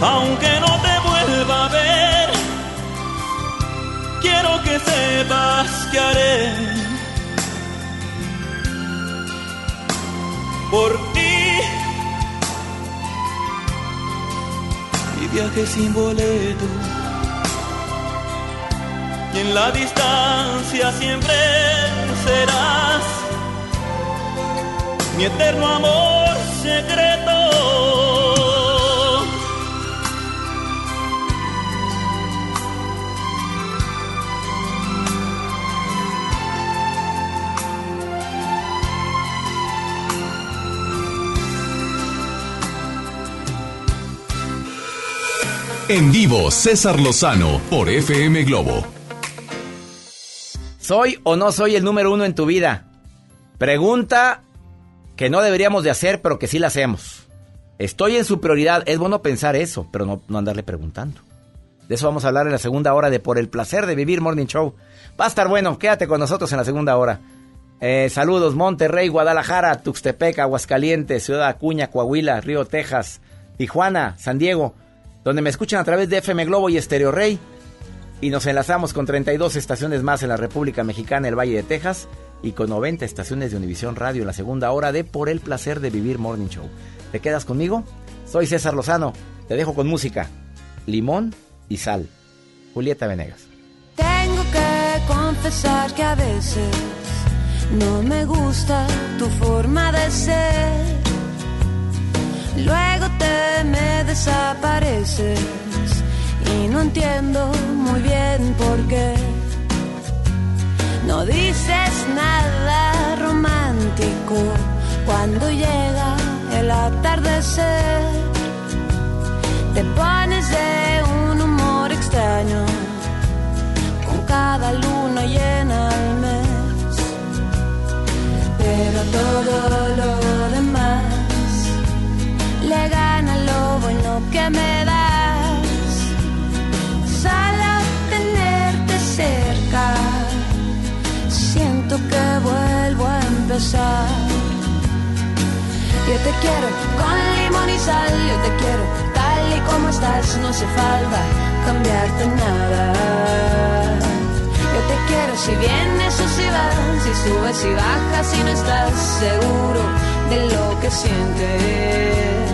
Aunque no te vuelva a ver, quiero que sepas que haré por ti. Y viaje sin boleto. Y en la distancia siempre serás mi eterno amor secreto. En vivo, César Lozano por FM Globo. ¿Soy o no soy el número uno en tu vida? Pregunta que no deberíamos de hacer, pero que sí la hacemos. Estoy en su prioridad. Es bueno pensar eso, pero no, no andarle preguntando. De eso vamos a hablar en la segunda hora de Por el placer de vivir Morning Show. Va a estar bueno, quédate con nosotros en la segunda hora. Eh, saludos, Monterrey, Guadalajara, Tuxtepec, Aguascalientes, Ciudad Acuña, Coahuila, Río Texas, Tijuana, San Diego, donde me escuchan a través de FM Globo y Estéreo Rey. Y nos enlazamos con 32 estaciones más en la República Mexicana, el Valle de Texas, y con 90 estaciones de Univisión Radio en la segunda hora de Por el placer de vivir Morning Show. ¿Te quedas conmigo? Soy César Lozano. Te dejo con música. Limón y sal. Julieta Venegas. Tengo que confesar que a veces no me gusta tu forma de ser. Luego te me desapareces y no entiendo muy bien por qué. No dices nada romántico cuando llega el atardecer. Te pones de un humor extraño con cada luna llena al mes. Pero todo lo me das. Solo tenerte cerca, siento que vuelvo a empezar. Yo te quiero con limón y sal, yo te quiero tal y como estás, no hace falta cambiarte nada. Yo te quiero si vienes o si vas, si subes y bajas y no estás seguro de lo que sientes.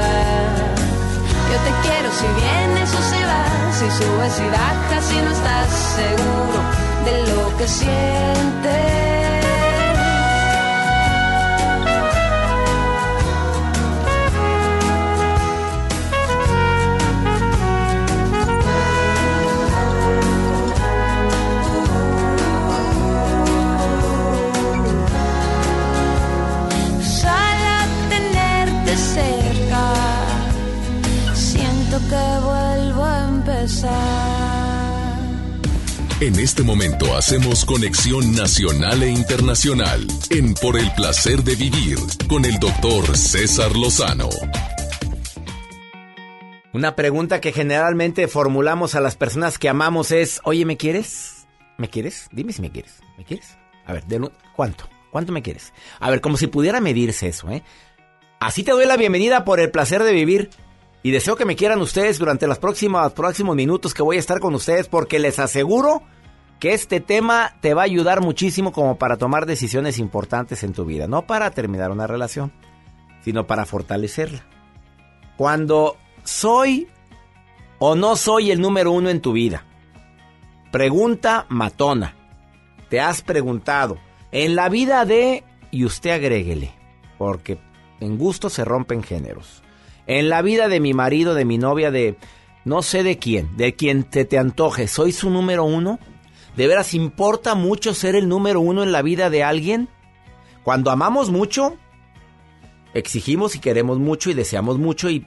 Yo te quiero si vienes o si vas, si subes y bajas y no estás seguro de lo que sientes. Este momento hacemos conexión nacional e internacional en Por el placer de vivir con el doctor César Lozano. Una pregunta que generalmente formulamos a las personas que amamos es, oye, ¿me quieres? ¿Me quieres? Dime si me quieres. ¿Me quieres? A ver, ¿cuánto? ¿Cuánto me quieres? A ver, como si pudiera medirse eso, ¿eh? Así te doy la bienvenida por el placer de vivir. Y deseo que me quieran ustedes durante los próximos, próximos minutos que voy a estar con ustedes porque les aseguro que este tema te va a ayudar muchísimo como para tomar decisiones importantes en tu vida. No para terminar una relación, sino para fortalecerla. Cuando soy o no soy el número uno en tu vida. Pregunta matona. Te has preguntado. En la vida de... Y usted agréguele. Porque en gusto se rompen géneros. En la vida de mi marido, de mi novia, de... No sé de quién. De quien te, te antoje. ¿Soy su número uno? ¿De veras importa mucho ser el número uno en la vida de alguien? Cuando amamos mucho, exigimos y queremos mucho y deseamos mucho y,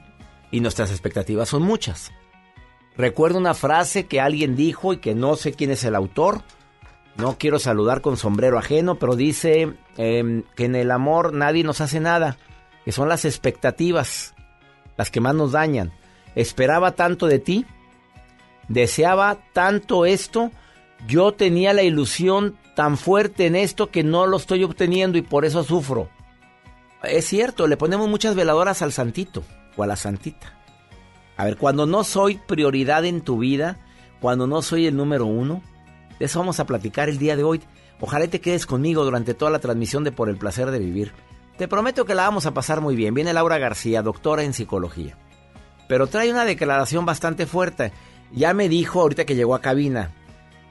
y nuestras expectativas son muchas. Recuerdo una frase que alguien dijo y que no sé quién es el autor. No quiero saludar con sombrero ajeno, pero dice em, que en el amor nadie nos hace nada, que son las expectativas las que más nos dañan. Esperaba tanto de ti, deseaba tanto esto, yo tenía la ilusión tan fuerte en esto que no lo estoy obteniendo y por eso sufro. Es cierto, le ponemos muchas veladoras al santito o a la santita. A ver, cuando no soy prioridad en tu vida, cuando no soy el número uno, de eso vamos a platicar el día de hoy. Ojalá te quedes conmigo durante toda la transmisión de Por el Placer de Vivir. Te prometo que la vamos a pasar muy bien. Viene Laura García, doctora en psicología. Pero trae una declaración bastante fuerte. Ya me dijo ahorita que llegó a cabina.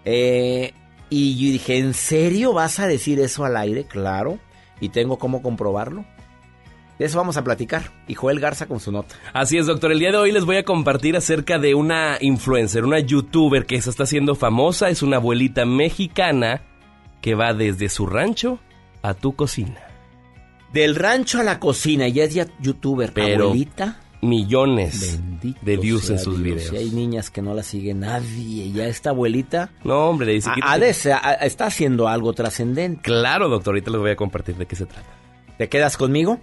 Eh, y yo dije, ¿en serio vas a decir eso al aire? Claro. ¿Y tengo cómo comprobarlo? De eso vamos a platicar. Y Joel Garza con su nota. Así es, doctor. El día de hoy les voy a compartir acerca de una influencer, una youtuber que se está haciendo famosa. Es una abuelita mexicana que va desde su rancho a tu cocina. Del rancho a la cocina, ya es ya youtuber. Pero Abuelita. Millones Bendito de views en sus Dios. videos. Si hay niñas que no la sigue nadie. Ya esta abuelita No, hombre, le dice que- está haciendo algo trascendente. Claro, doctor. Ahorita les voy a compartir de qué se trata. ¿Te quedas conmigo?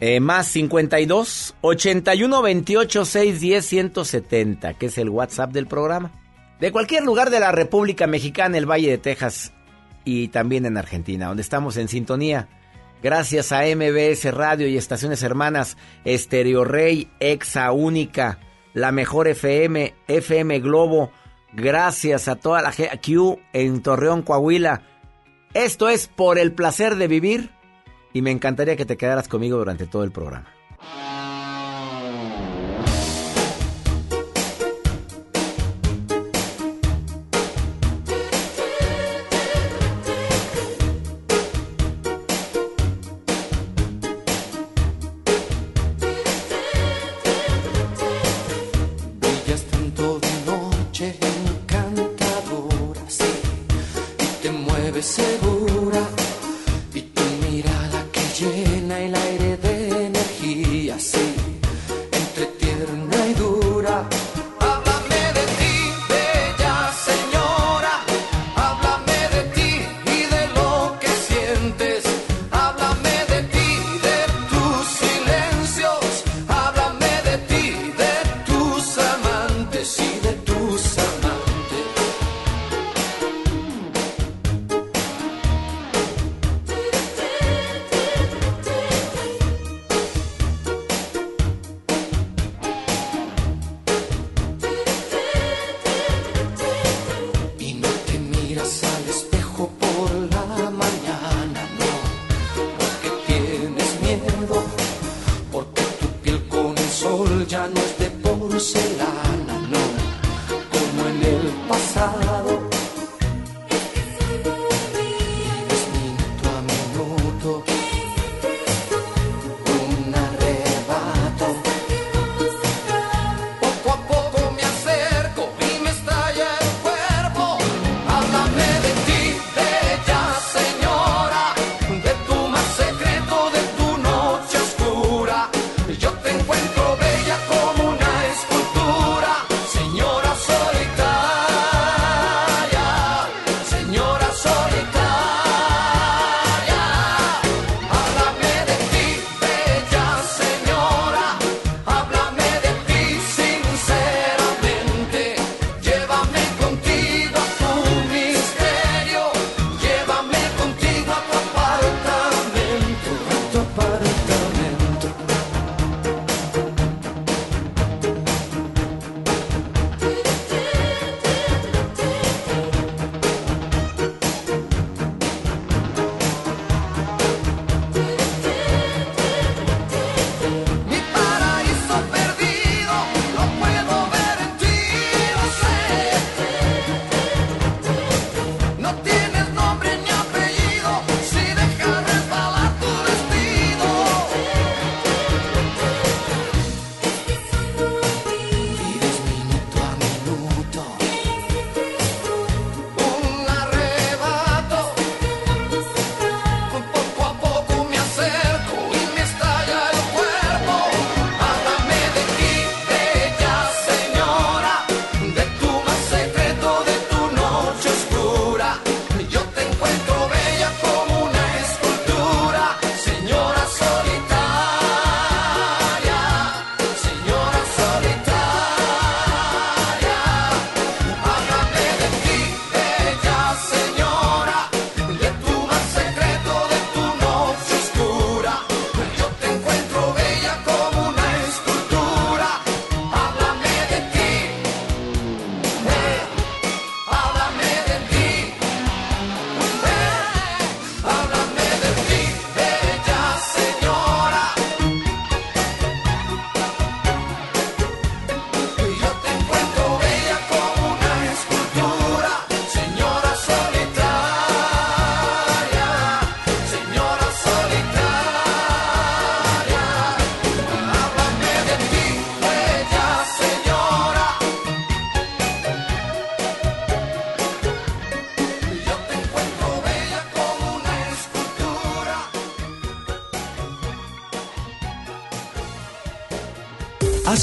Eh, más 52 81 28 610 170, que es el WhatsApp del programa. De cualquier lugar de la República Mexicana, el Valle de Texas y también en Argentina, donde estamos en sintonía. Gracias a MBS Radio y Estaciones Hermanas, Estereo Rey, Exa Única, La Mejor FM, FM Globo. Gracias a toda la GQ en Torreón, Coahuila. Esto es por el placer de vivir y me encantaría que te quedaras conmigo durante todo el programa.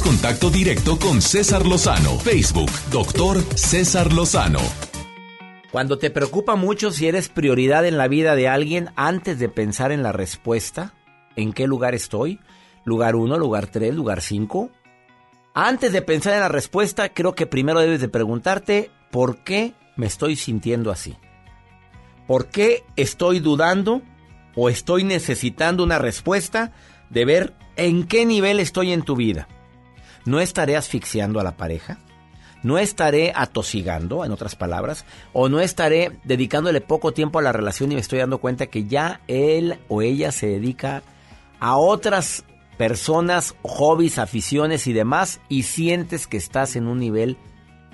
contacto directo con César Lozano. Facebook, doctor César Lozano. Cuando te preocupa mucho si eres prioridad en la vida de alguien, antes de pensar en la respuesta, ¿en qué lugar estoy? ¿Lugar 1, lugar 3, lugar 5? Antes de pensar en la respuesta, creo que primero debes de preguntarte por qué me estoy sintiendo así. ¿Por qué estoy dudando o estoy necesitando una respuesta de ver en qué nivel estoy en tu vida? ¿No estaré asfixiando a la pareja? ¿No estaré atosigando, en otras palabras? ¿O no estaré dedicándole poco tiempo a la relación y me estoy dando cuenta que ya él o ella se dedica a otras personas, hobbies, aficiones y demás y sientes que estás en un nivel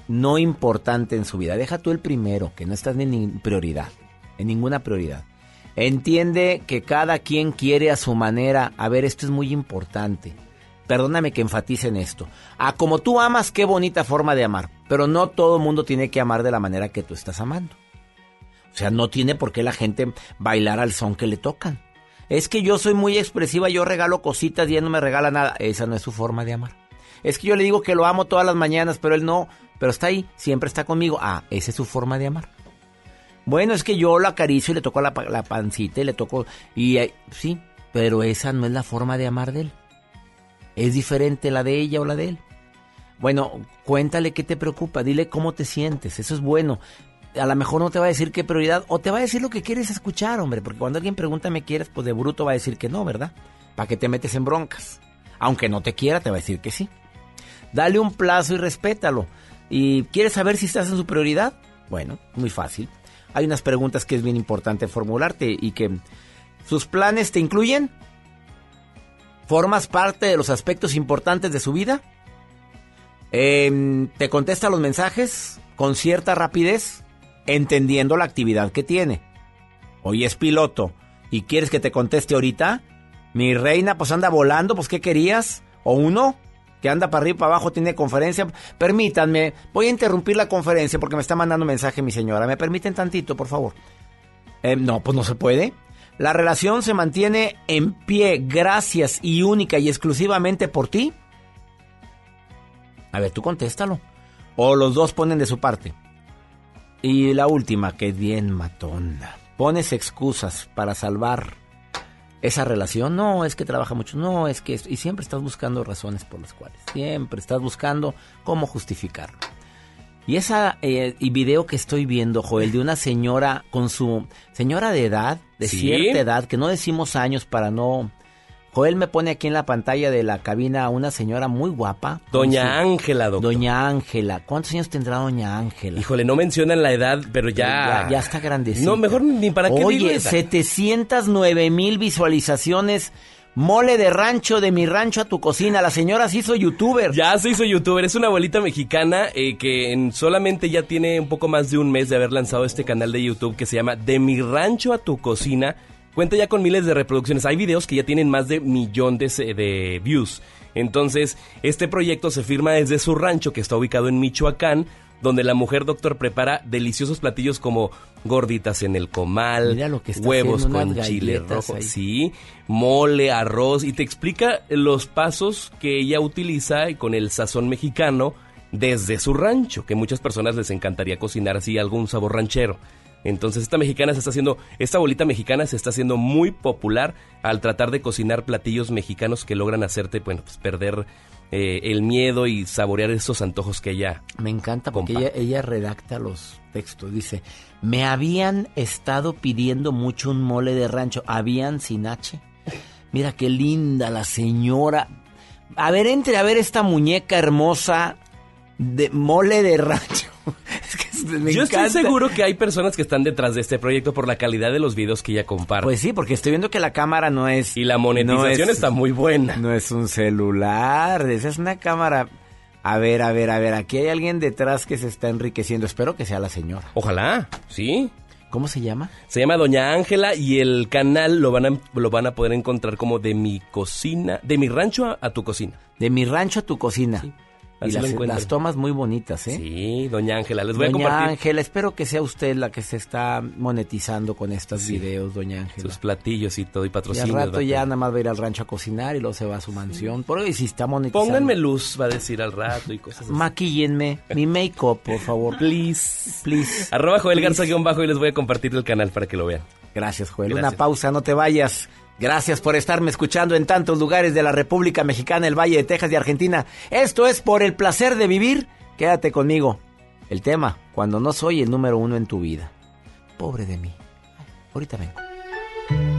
no importante en su vida? Deja tú el primero, que no estás en prioridad, en ninguna prioridad. Entiende que cada quien quiere a su manera. A ver, esto es muy importante. Perdóname que enfatice en esto. A como tú amas, qué bonita forma de amar. Pero no todo el mundo tiene que amar de la manera que tú estás amando. O sea, no tiene por qué la gente bailar al son que le tocan. Es que yo soy muy expresiva, yo regalo cositas y él no me regala nada. Esa no es su forma de amar. Es que yo le digo que lo amo todas las mañanas, pero él no. Pero está ahí, siempre está conmigo. Ah, esa es su forma de amar. Bueno, es que yo lo acaricio y le toco la, la pancita y le toco... Y eh, sí, pero esa no es la forma de amar de él. Es diferente la de ella o la de él. Bueno, cuéntale qué te preocupa, dile cómo te sientes, eso es bueno. A lo mejor no te va a decir qué prioridad, o te va a decir lo que quieres escuchar, hombre, porque cuando alguien pregunta me quieres, pues de bruto va a decir que no, ¿verdad? ¿Para qué te metes en broncas? Aunque no te quiera, te va a decir que sí. Dale un plazo y respétalo. ¿Y quieres saber si estás en su prioridad? Bueno, muy fácil. Hay unas preguntas que es bien importante formularte y que sus planes te incluyen. ¿Formas parte de los aspectos importantes de su vida? Em, ¿Te contesta los mensajes con cierta rapidez, entendiendo la actividad que tiene? Hoy es piloto y quieres que te conteste ahorita. Mi reina, pues anda volando, pues ¿qué querías? ¿O uno? Que anda para arriba y para abajo, tiene conferencia. Permítanme, voy a interrumpir la conferencia porque me está mandando mensaje mi señora. ¿Me permiten tantito, por favor? Eh, no, pues no se puede. La relación se mantiene en pie gracias y única y exclusivamente por ti. A ver, tú contéstalo. O los dos ponen de su parte. Y la última, que bien matona. Pones excusas para salvar esa relación. No, es que trabaja mucho. No, es que... Y siempre estás buscando razones por las cuales. Siempre estás buscando cómo justificarlo. Y esa eh, y video que estoy viendo, Joel, de una señora con su señora de edad, de ¿Sí? cierta edad, que no decimos años para no. Joel me pone aquí en la pantalla de la cabina a una señora muy guapa. Doña Ángela, doctor. Doña Ángela. ¿Cuántos años tendrá Doña Ángela? Híjole, no mencionan la edad, pero ya... Ya, ya está grandecita. No, mejor ni para qué Oye, esa. 709 mil visualizaciones. Mole de rancho, de mi rancho a tu cocina. La señora se hizo youtuber. Ya se hizo youtuber, es una abuelita mexicana eh, que en solamente ya tiene un poco más de un mes de haber lanzado este canal de YouTube que se llama De mi rancho a tu cocina. Cuenta ya con miles de reproducciones. Hay videos que ya tienen más de millones eh, de views. Entonces, este proyecto se firma desde su rancho que está ubicado en Michoacán, donde la mujer doctor prepara deliciosos platillos como gorditas en el comal, lo que huevos con chile rojo, ahí. sí, mole, arroz y te explica los pasos que ella utiliza y con el sazón mexicano desde su rancho, que muchas personas les encantaría cocinar así algún sabor ranchero. Entonces esta mexicana se está haciendo, esta bolita mexicana se está haciendo muy popular al tratar de cocinar platillos mexicanos que logran hacerte, bueno, pues perder eh, el miedo y saborear esos antojos que ella Me encanta porque ella, ella redacta los textos. Dice, me habían estado pidiendo mucho un mole de rancho. ¿Habían sin H? Mira qué linda la señora. A ver, entre a ver esta muñeca hermosa de mole de rancho. Es que me Yo estoy seguro que hay personas que están detrás de este proyecto por la calidad de los videos que ella comparte. Pues sí, porque estoy viendo que la cámara no es... y la monetización no es- está muy buena. No es un celular, esa es una cámara. A ver, a ver, a ver, aquí hay alguien detrás que se está enriqueciendo. Espero que sea la señora. Ojalá, sí. ¿Cómo se llama? Se llama Doña Ángela y el canal lo van a, lo van a poder encontrar como de mi cocina, de mi rancho a, a tu cocina. De mi rancho a tu cocina. y así lo las, tomas muy bonitas, ¿eh? Sí, Doña Ángela, les voy a Doña compartir Ángela, espero que sea usted la que se está monetizando con estos videos, Doña Ángela. sus platillos y todo y Y al patrocinios. rato ya nada más va a ir al rancho a cocinar y luego se va a su mansión. Porque si está monetizando. Pónganme luz, va a decir al rato y cosas así. Maquíllenme. Mi make-up, por favor. Please. Please. Arroba Joel Please. Garza guion bajo y les voy a compartir el canal para que lo vean. Gracias, Joel. Gracias. Una pausa, no te vayas. Gracias por estarme escuchando en tantos lugares de la República Mexicana, el Valle de Texas y Argentina. Esto es por el placer de vivir. Quédate conmigo. El tema, cuando no soy el número uno en tu vida. Pobre de mí. Ahorita vengo.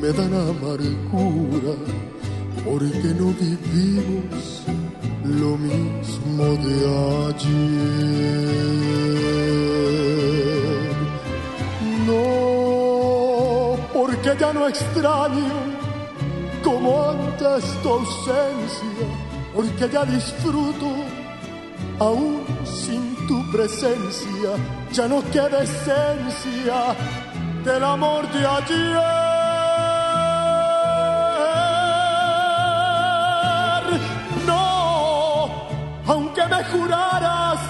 me dan amargura, porque no vivimos lo mismo de ayer. No, porque ya no extraño como antes tu ausencia, porque ya disfruto aún sin tu presencia, ya no queda esencia del amor de ayer. Me juraras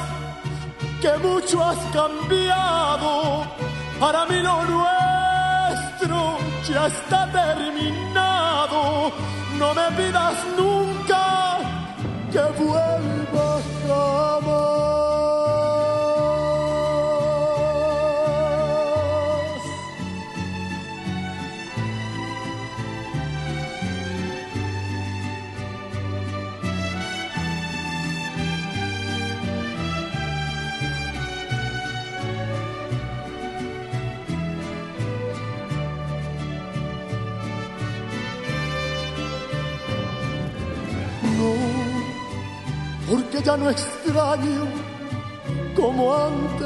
que mucho has cambiado, para mí lo nuestro ya está terminado. No me pidas nunca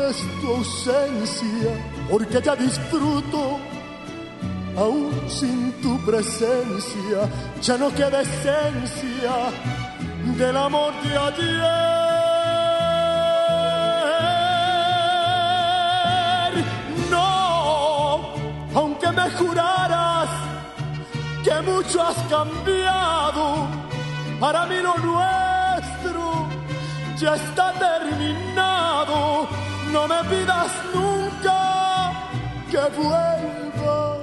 antes tu ausencia, porque ya disfruto aún sin tu presencia, ya no queda esencia del amor de ayer. No, aunque me juraras que mucho has cambiado, para mí lo nuestro ya está terminado. No me pidas nunca que vuelva,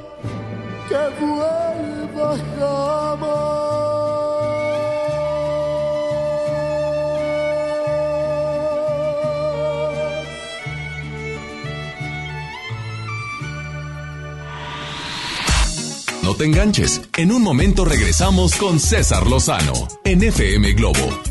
que vuelva jamás. No te enganches. En un momento regresamos con César Lozano en FM Globo.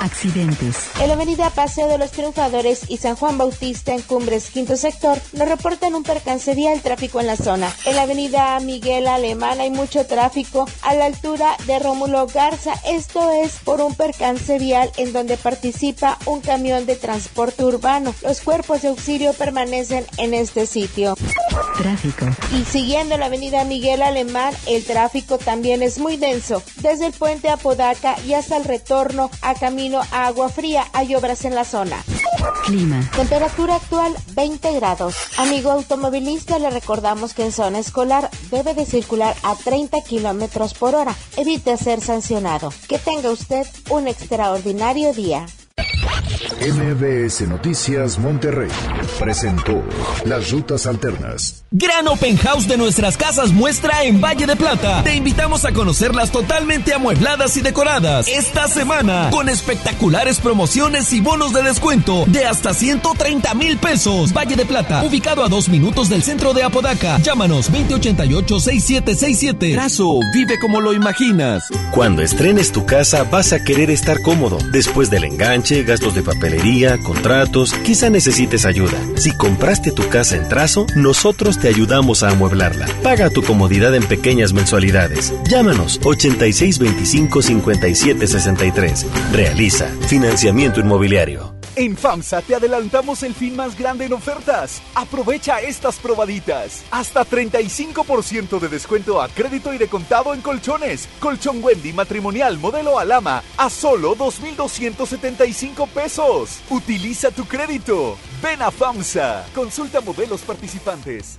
Accidentes. En la avenida Paseo de los Triunfadores y San Juan Bautista en Cumbres, quinto sector, nos reportan un percance vial tráfico en la zona. En la avenida Miguel Alemán hay mucho tráfico a la altura de Rómulo Garza. Esto es por un percance vial en donde participa un camión de transporte urbano. Los cuerpos de auxilio permanecen en este sitio. Tráfico. Y siguiendo la avenida Miguel Alemán, el tráfico también es muy denso. Desde el puente Apodaca y hasta el retorno a camino a Agua Fría hay obras en la zona. Clima. Temperatura actual 20 grados. Amigo automovilista, le recordamos que en zona escolar debe de circular a 30 kilómetros por hora. Evite ser sancionado. Que tenga usted un extraordinario día. MBS Noticias Monterrey presentó Las Rutas Alternas. Gran Open House de nuestras casas muestra en Valle de Plata. Te invitamos a conocerlas totalmente amuebladas y decoradas esta semana con espectaculares promociones y bonos de descuento de hasta 130 mil pesos. Valle de Plata, ubicado a dos minutos del centro de Apodaca. Llámanos 2088-6767. Trazo, vive como lo imaginas. Cuando estrenes tu casa vas a querer estar cómodo. Después del enganche, gastos de papelería, contratos, quizá necesites ayuda. Si compraste tu casa en Trazo, nosotros te ayudamos a amueblarla. Paga tu comodidad en pequeñas mensualidades. Llámanos 8625-5763. Realiza financiamiento inmobiliario. En FAMSA te adelantamos el fin más grande en ofertas. Aprovecha estas probaditas. Hasta 35% de descuento a crédito y de contado en colchones. Colchón Wendy matrimonial modelo Alama a solo 2.275 pesos. Utiliza tu crédito. Ven a FAMSA. Consulta modelos participantes.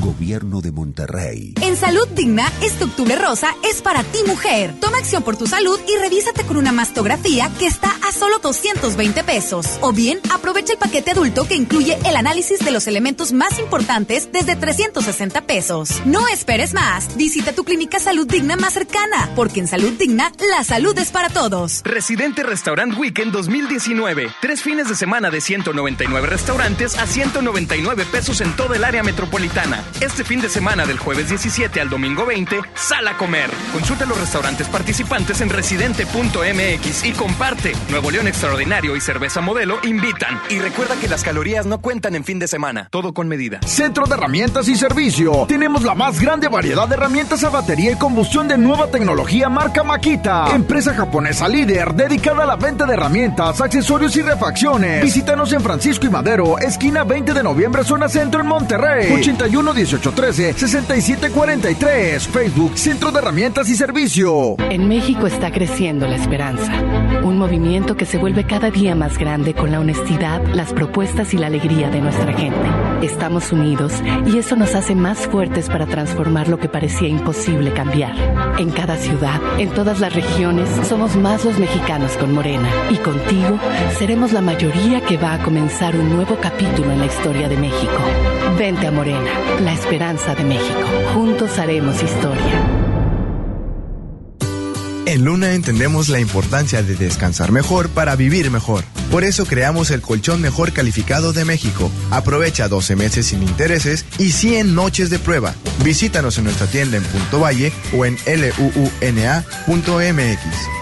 Gobierno de Monterrey. En Salud Digna, este octubre rosa es para ti mujer. Toma acción por tu salud y revísate con una mastografía que está a solo 220 pesos. O bien, aprovecha el paquete adulto que incluye el análisis de los elementos más importantes desde 360 pesos. No esperes más. Visita tu clínica Salud Digna más cercana, porque en Salud Digna, la salud es para todos. Residente Restaurant Weekend 2019. Tres fines de semana de 199 restaurantes a 199 pesos en todo el área metropolitana. Este fin de semana del jueves 17 al domingo 20, sal a comer. Consulta los restaurantes participantes en residente.mx y comparte. Nuevo León Extraordinario y Cerveza Modelo invitan. Y recuerda que las calorías no cuentan en fin de semana. Todo con medida. Centro de Herramientas y Servicio. Tenemos la más grande variedad de herramientas a batería y combustión de nueva tecnología marca Makita. Empresa japonesa líder dedicada a la venta de herramientas, accesorios y refacciones. Visítanos en Francisco y Madero, esquina 20 de noviembre, zona centro en Monterrey. 81 18 13 67 43. Facebook Centro de Herramientas y Servicio. En México está creciendo la esperanza, un movimiento que se vuelve cada día más grande con la honestidad, las propuestas y la alegría de nuestra gente. Estamos unidos y eso nos hace más fuertes para transformar lo que parecía imposible cambiar. En cada ciudad, en todas las regiones, somos más los mexicanos con Morena y contigo seremos la mayoría que va a comenzar un nuevo capítulo en la historia de México. Vente a Morena, la esperanza de México. Juntos haremos historia. En Luna entendemos la importancia de descansar mejor para vivir mejor. Por eso creamos el colchón mejor calificado de México. Aprovecha 12 meses sin intereses y 100 noches de prueba. Visítanos en nuestra tienda en Punto Valle o en luuna.mx.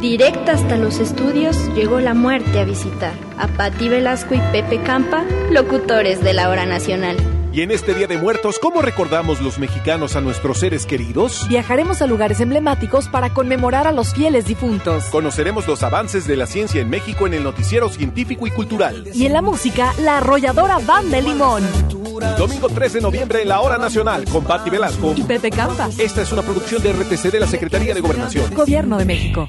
Directa hasta los estudios llegó la muerte a visitar a Patti Velasco y Pepe Campa, locutores de la hora nacional. Y en este Día de Muertos, ¿cómo recordamos los mexicanos a nuestros seres queridos? Viajaremos a lugares emblemáticos para conmemorar a los fieles difuntos. Conoceremos los avances de la ciencia en México en el noticiero científico y cultural. Y en la música, la arrolladora Banda Limón. Domingo 3 de noviembre en la Hora Nacional con Patti Velasco y Pepe Campa. Esta es una producción de RTC de la Secretaría de Gobernación. Gobierno de México.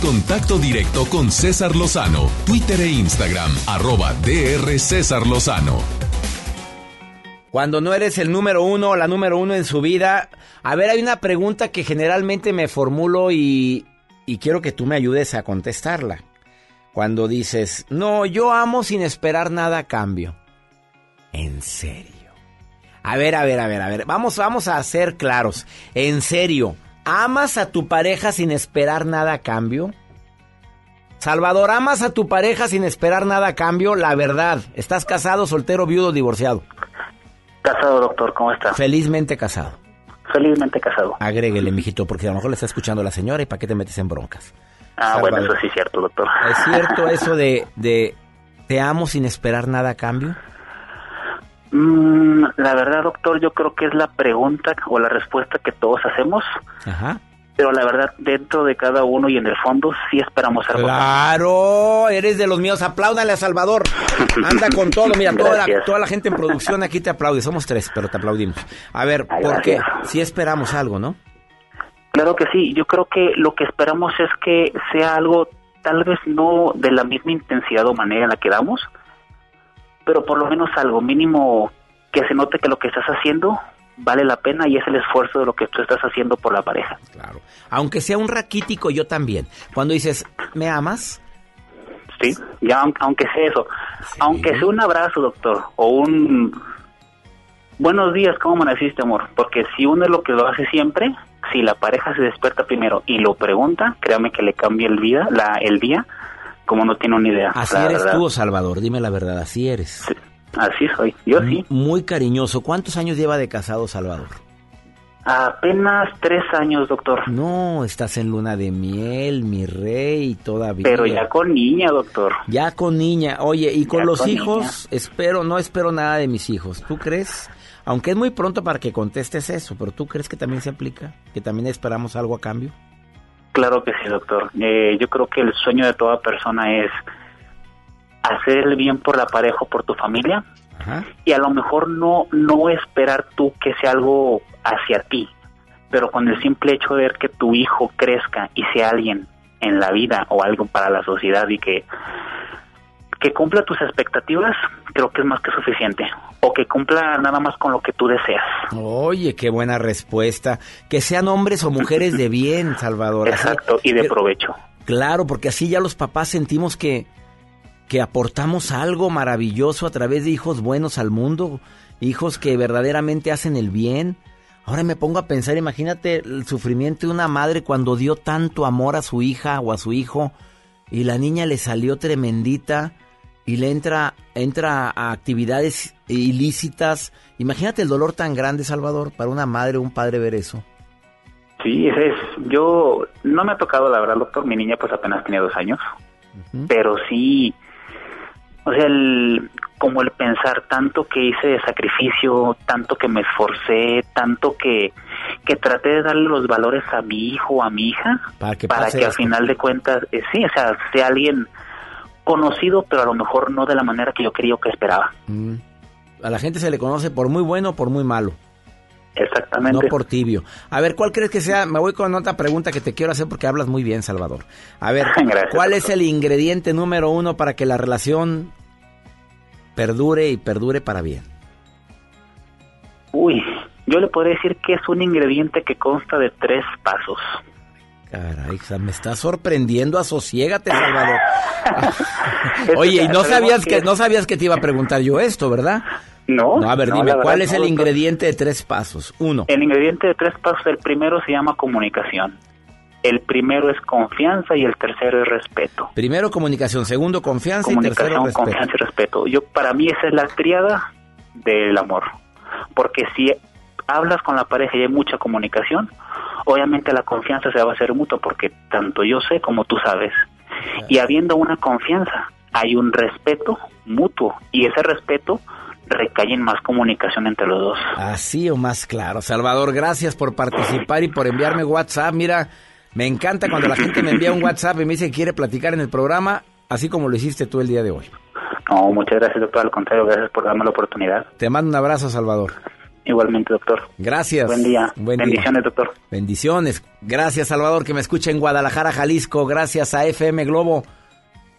Contacto directo con César Lozano, Twitter e Instagram, arroba DR César Lozano. Cuando no eres el número uno o la número uno en su vida. A ver, hay una pregunta que generalmente me formulo y, y quiero que tú me ayudes a contestarla. Cuando dices, no, yo amo sin esperar nada a cambio. En serio. A ver, a ver, a ver, a ver. Vamos, vamos a ser claros. En serio, ¿amas a tu pareja sin esperar nada a cambio? Salvador, ¿amas a tu pareja sin esperar nada a cambio? La verdad, ¿estás casado, soltero, viudo, divorciado? Casado, doctor, ¿cómo está? Felizmente casado. Felizmente casado. Agréguele, mijito, porque a lo mejor le está escuchando la señora y ¿para qué te metes en broncas? Ah, bueno, eso sí es cierto, doctor. ¿Es cierto eso de, de te amo sin esperar nada a cambio? Mm, la verdad, doctor, yo creo que es la pregunta o la respuesta que todos hacemos, Ajá. pero la verdad, dentro de cada uno y en el fondo, sí esperamos algo. Claro, eres de los míos. Apláudale a Salvador. Anda con todo. Mira, toda la, Gracias. toda la gente en producción aquí te aplaude. Somos tres, pero te aplaudimos. A ver, Ay, ¿por qué? gracias. Si esperamos algo, ¿no? Claro que sí, yo creo que lo que esperamos es que sea algo tal vez no de la misma intensidad o manera en la que damos, pero por lo menos algo mínimo que se note que lo que estás haciendo vale la pena y es el esfuerzo de lo que tú estás haciendo por la pareja. Claro. Aunque sea un raquítico, yo también. Cuando dices, ¿me amas? Sí, ya aun- aunque sea eso, aunque sea un abrazo, doctor, o un buenos días, ¿cómo amaneciste, amor? Porque si uno es lo que lo hace siempre, si la pareja se despierta primero y lo pregunta, créame que le cambia el vida, la el día, como no tiene una idea. Así eres verdad. tú, Salvador. Dime la verdad, así eres. Así soy, yo sí. Muy cariñoso. ¿Cuántos años lleva de casado, Salvador? Apenas tres años, doctor. No, estás en luna de miel, mi rey, todavía. Pero ya con niña, doctor. Ya con niña. Oye, y con Ya los con hijos, espero, no espero nada de mis hijos. ¿Tú crees? Aunque es muy pronto para que contestes eso, pero ¿tú crees que también se aplica? ¿Que también esperamos algo a cambio? Claro que sí, doctor. Eh, yo creo que el sueño de toda persona es hacer el bien por la pareja o por tu familia y a lo mejor no no esperar tú que sea algo hacia ti, pero con el simple hecho de ver que tu hijo crezca y sea alguien en la vida o algo para la sociedad y que que cumpla tus expectativas, creo que es más que suficiente. O que cumpla nada más con lo que tú deseas. Oye, qué buena respuesta. Que sean hombres o mujeres de bien, Salvador. Así- Exacto, y de Pero- provecho. Claro, porque así ya los papás sentimos que, que aportamos algo maravilloso a través de hijos buenos al mundo, hijos que verdaderamente hacen el bien. Ahora me pongo a pensar, imagínate el sufrimiento de una madre cuando dio tanto amor a su hija o a su hijo y la niña le salió tremendita y le entra, entra a actividades ilícitas. Imagínate el dolor tan grande, Salvador, para una madre o un padre ver eso. Sí, ese es. Yo no me ha tocado, la verdad, doctor. Mi niña, pues apenas tenía dos años. Pero sí, o sea, el, como el pensar tanto que hice de sacrificio, tanto que me esforcé, tanto que, que traté de darle los valores a mi hijo o a mi hija, Para que, para que al final de cuentas, eh, sí, o sea, sea alguien conocido, pero a lo mejor no de la manera que yo quería o que esperaba. Mm. A la gente se le conoce por muy bueno o por muy malo. Exactamente. No por tibio. A ver, ¿cuál crees que sea? Me voy con otra pregunta que te quiero hacer porque hablas muy bien, Salvador. A ver, Gracias, ¿cuál es el ingrediente número uno para que la relación perdure y perdure para bien? Uy, yo le podría decir que es un ingrediente que consta de tres pasos. Caray, me está sorprendiendo, asosiégate, Salvador. Oye, y no sabías que no sabías que te iba a preguntar yo esto, ¿verdad? No. No, a ver, no, dime, verdad ¿cuál es el ingrediente de tres pasos? Uno. El ingrediente de tres pasos, el primero se llama comunicación. El primero es confianza y el tercero es respeto. Primero comunicación, segundo confianza y tercero Comunicación, respeto. confianza y respeto. Yo para mí esa es la triada del amor. Porque si hablas con la pareja y hay mucha comunicación, obviamente la confianza se va a hacer mutua porque tanto yo sé como tú sabes. Y habiendo una confianza, hay un respeto mutuo y ese respeto recae en más comunicación entre los dos. Así o más claro. Salvador, gracias por participar y por enviarme WhatsApp. Mira, me encanta cuando la gente me envía un WhatsApp y me dice que quiere platicar en el programa, así como lo hiciste tú el día de hoy. No, muchas gracias, doctor. Al contrario, gracias por darme la oportunidad. Te mando un abrazo, Salvador. Igualmente, doctor. Gracias. Buen día. Buen día. Bendiciones, doctor. Bendiciones. Gracias, Salvador, que me escucha en Guadalajara, Jalisco. Gracias a FM Globo.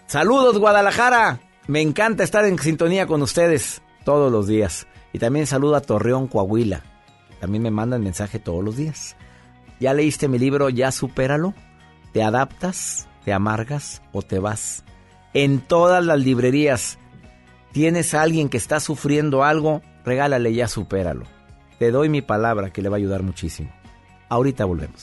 Saludos, Guadalajara. Me encanta estar en sintonía con ustedes todos los días. Y también saludo a Torreón, Coahuila. También me mandan mensaje todos los días. ¿Ya leíste mi libro Ya Supéralo? ¿Te adaptas, te amargas o te vas? En todas las librerías. ¿Tienes a alguien que está sufriendo algo? Regálale Ya Supéralo. Te doy mi palabra que le va a ayudar muchísimo. Ahorita volvemos.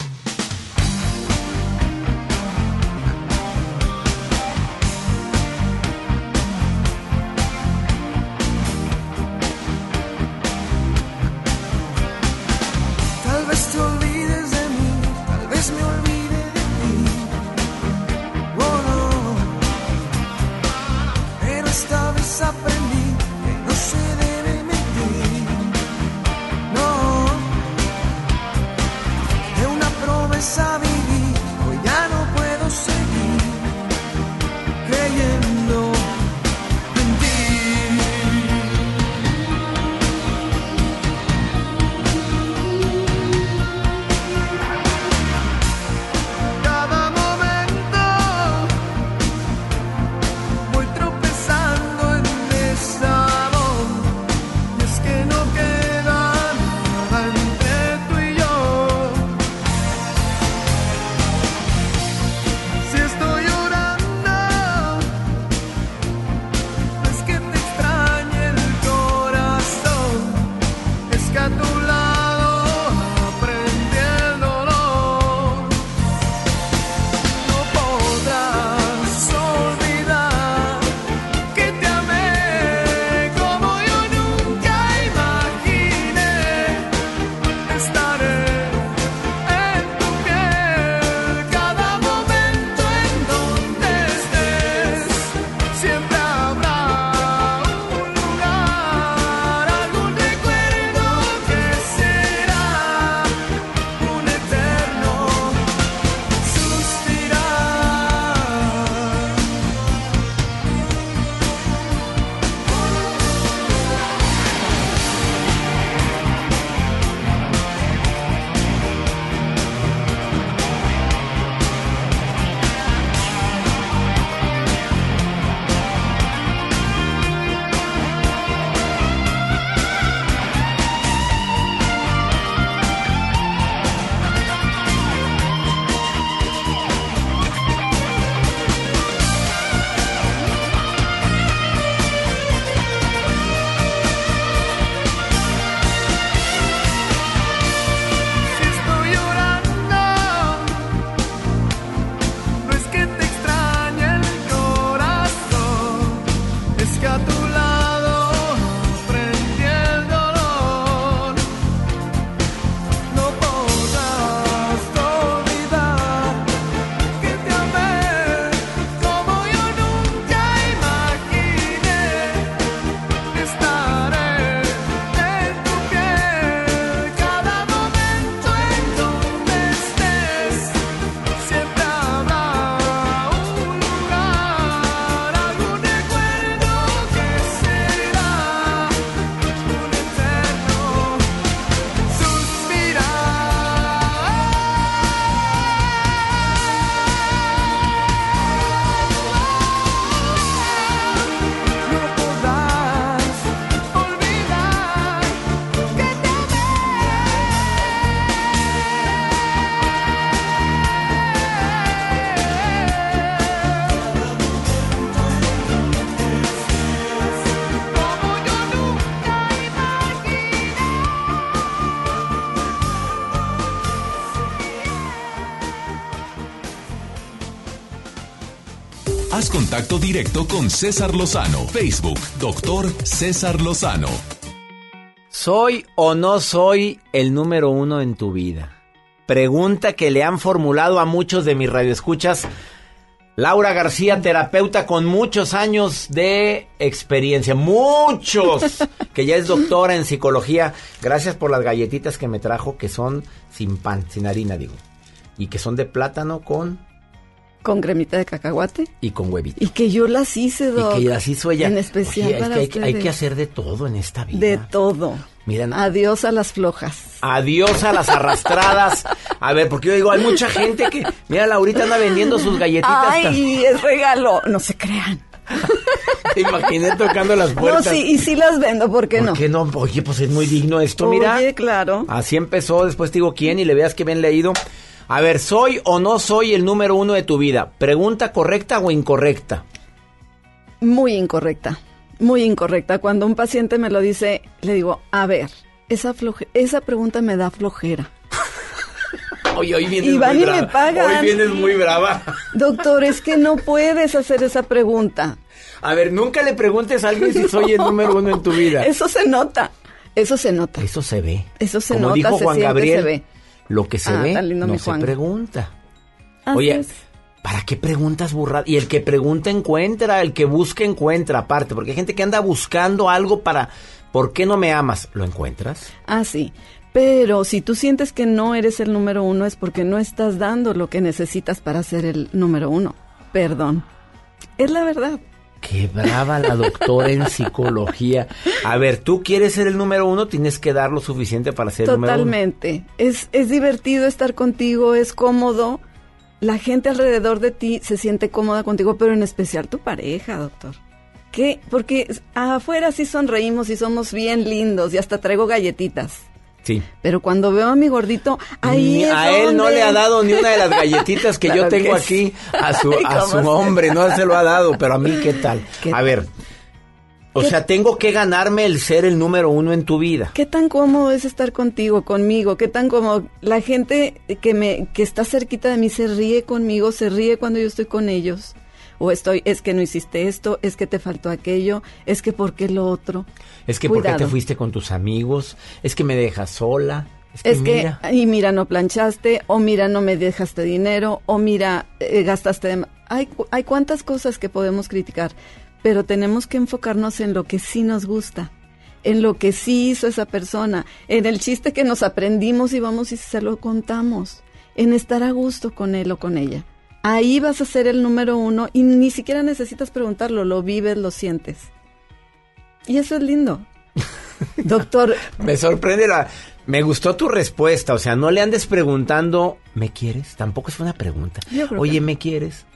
Contacto directo con César Lozano. Facebook, doctor César Lozano. ¿Soy o no soy el número uno en tu vida? Pregunta que le han formulado a muchos de mis radioescuchas. Laura García, terapeuta con muchos años de experiencia, muchos, que ya es doctora en psicología. Gracias por las galletitas que me trajo, que son sin pan, sin harina, digo. Y que son de plátano con Con cremita de cacahuate. y con huevito. Y que yo las hice, Doc. Y que las hizo ella. En especial Oye, es que hay, que- hay ustedes. que hacer de todo en esta vida. De todo. Miren, Adiós a las flojas. Adiós a las arrastradas. A ver, porque yo digo, hay mucha gente que, mira, Laurita anda vendiendo sus galletitas. Ay, es regalo. No se crean. Te imaginé tocando las No, puertas. sí, y sí las vendo, ¿por qué ¿Por no? qué no? Oye, pues es muy digno esto, mira. Oye, claro. Así empezó, después te digo quién y le veas que bien leído. A ver, ¿soy o no soy el número uno de tu vida? ¿Pregunta correcta o incorrecta? Muy incorrecta. Muy incorrecta. Cuando un paciente me lo dice, le digo, a ver, esa, floje- esa pregunta me da flojera. Oye, hoy vienes Y van muy y me brava. pagan. Hoy vienes muy brava. Doctor, es que no puedes hacer esa pregunta. A ver, nunca le preguntes a alguien si soy el número uno en tu vida. Eso se nota. Eso se nota. Eso se ve. Eso se Como nota, dijo se Juan siente, Gabriel, se ve. Lo que se Ah, ve lindo no se Juan. pregunta. Así Oye, es. ¿para qué preguntas burradas? Y el que pregunta encuentra, el que busca encuentra, aparte, porque hay gente que anda buscando algo para, ¿por qué no me amas? ¿Lo encuentras? Ah, sí. Pero si tú sientes que no eres el número uno es porque no estás dando lo que necesitas para ser el número uno. Perdón. Es la verdad. Qué brava la doctora en psicología. A ver, tú quieres ser el número uno, tienes que dar lo suficiente para ser el número uno. Totalmente. Es, es divertido estar contigo, es cómodo. La gente alrededor de ti se siente cómoda contigo, pero en especial tu pareja, doctor. ¿Qué? Porque afuera sí sonreímos y somos bien lindos y hasta traigo galletitas. Sí. Pero cuando veo a mi gordito, ahí es a él no le ha dado ni una de las galletitas que yo tengo que aquí a su, Ay, a ¿cómo su hombre, no se lo ha dado, pero a mí qué tal. ¿Qué a ver, o sea, tengo que ganarme el ser el número uno en tu vida. ¿Qué tan cómodo es estar contigo, conmigo? ¿Qué tan cómodo? La gente que me que está cerquita de mí se ríe conmigo, se ríe cuando yo estoy con ellos. O estoy, es que no hiciste esto, es que te faltó aquello, es que por qué lo otro. Es que ¿por qué te Cuidado. fuiste con tus amigos? Es que me dejas sola. Es que, Es que, mira. y mira, no planchaste, o mira, no me dejaste dinero, o mira, eh, gastaste. de Hay, hay cuantas cosas que podemos criticar, pero tenemos que enfocarnos en lo que sí nos gusta, en lo que sí hizo esa persona, en el chiste que nos aprendimos y vamos y se lo contamos, en estar a gusto con él o con ella. Ahí vas a ser el número uno y ni siquiera necesitas preguntarlo, lo vives, lo sientes. Y eso es lindo. Doctor, Me sorprende la... Me gustó tu respuesta, o sea, no le andes preguntando, ¿me quieres? Tampoco es una pregunta. Oye, que- ¿me quieres?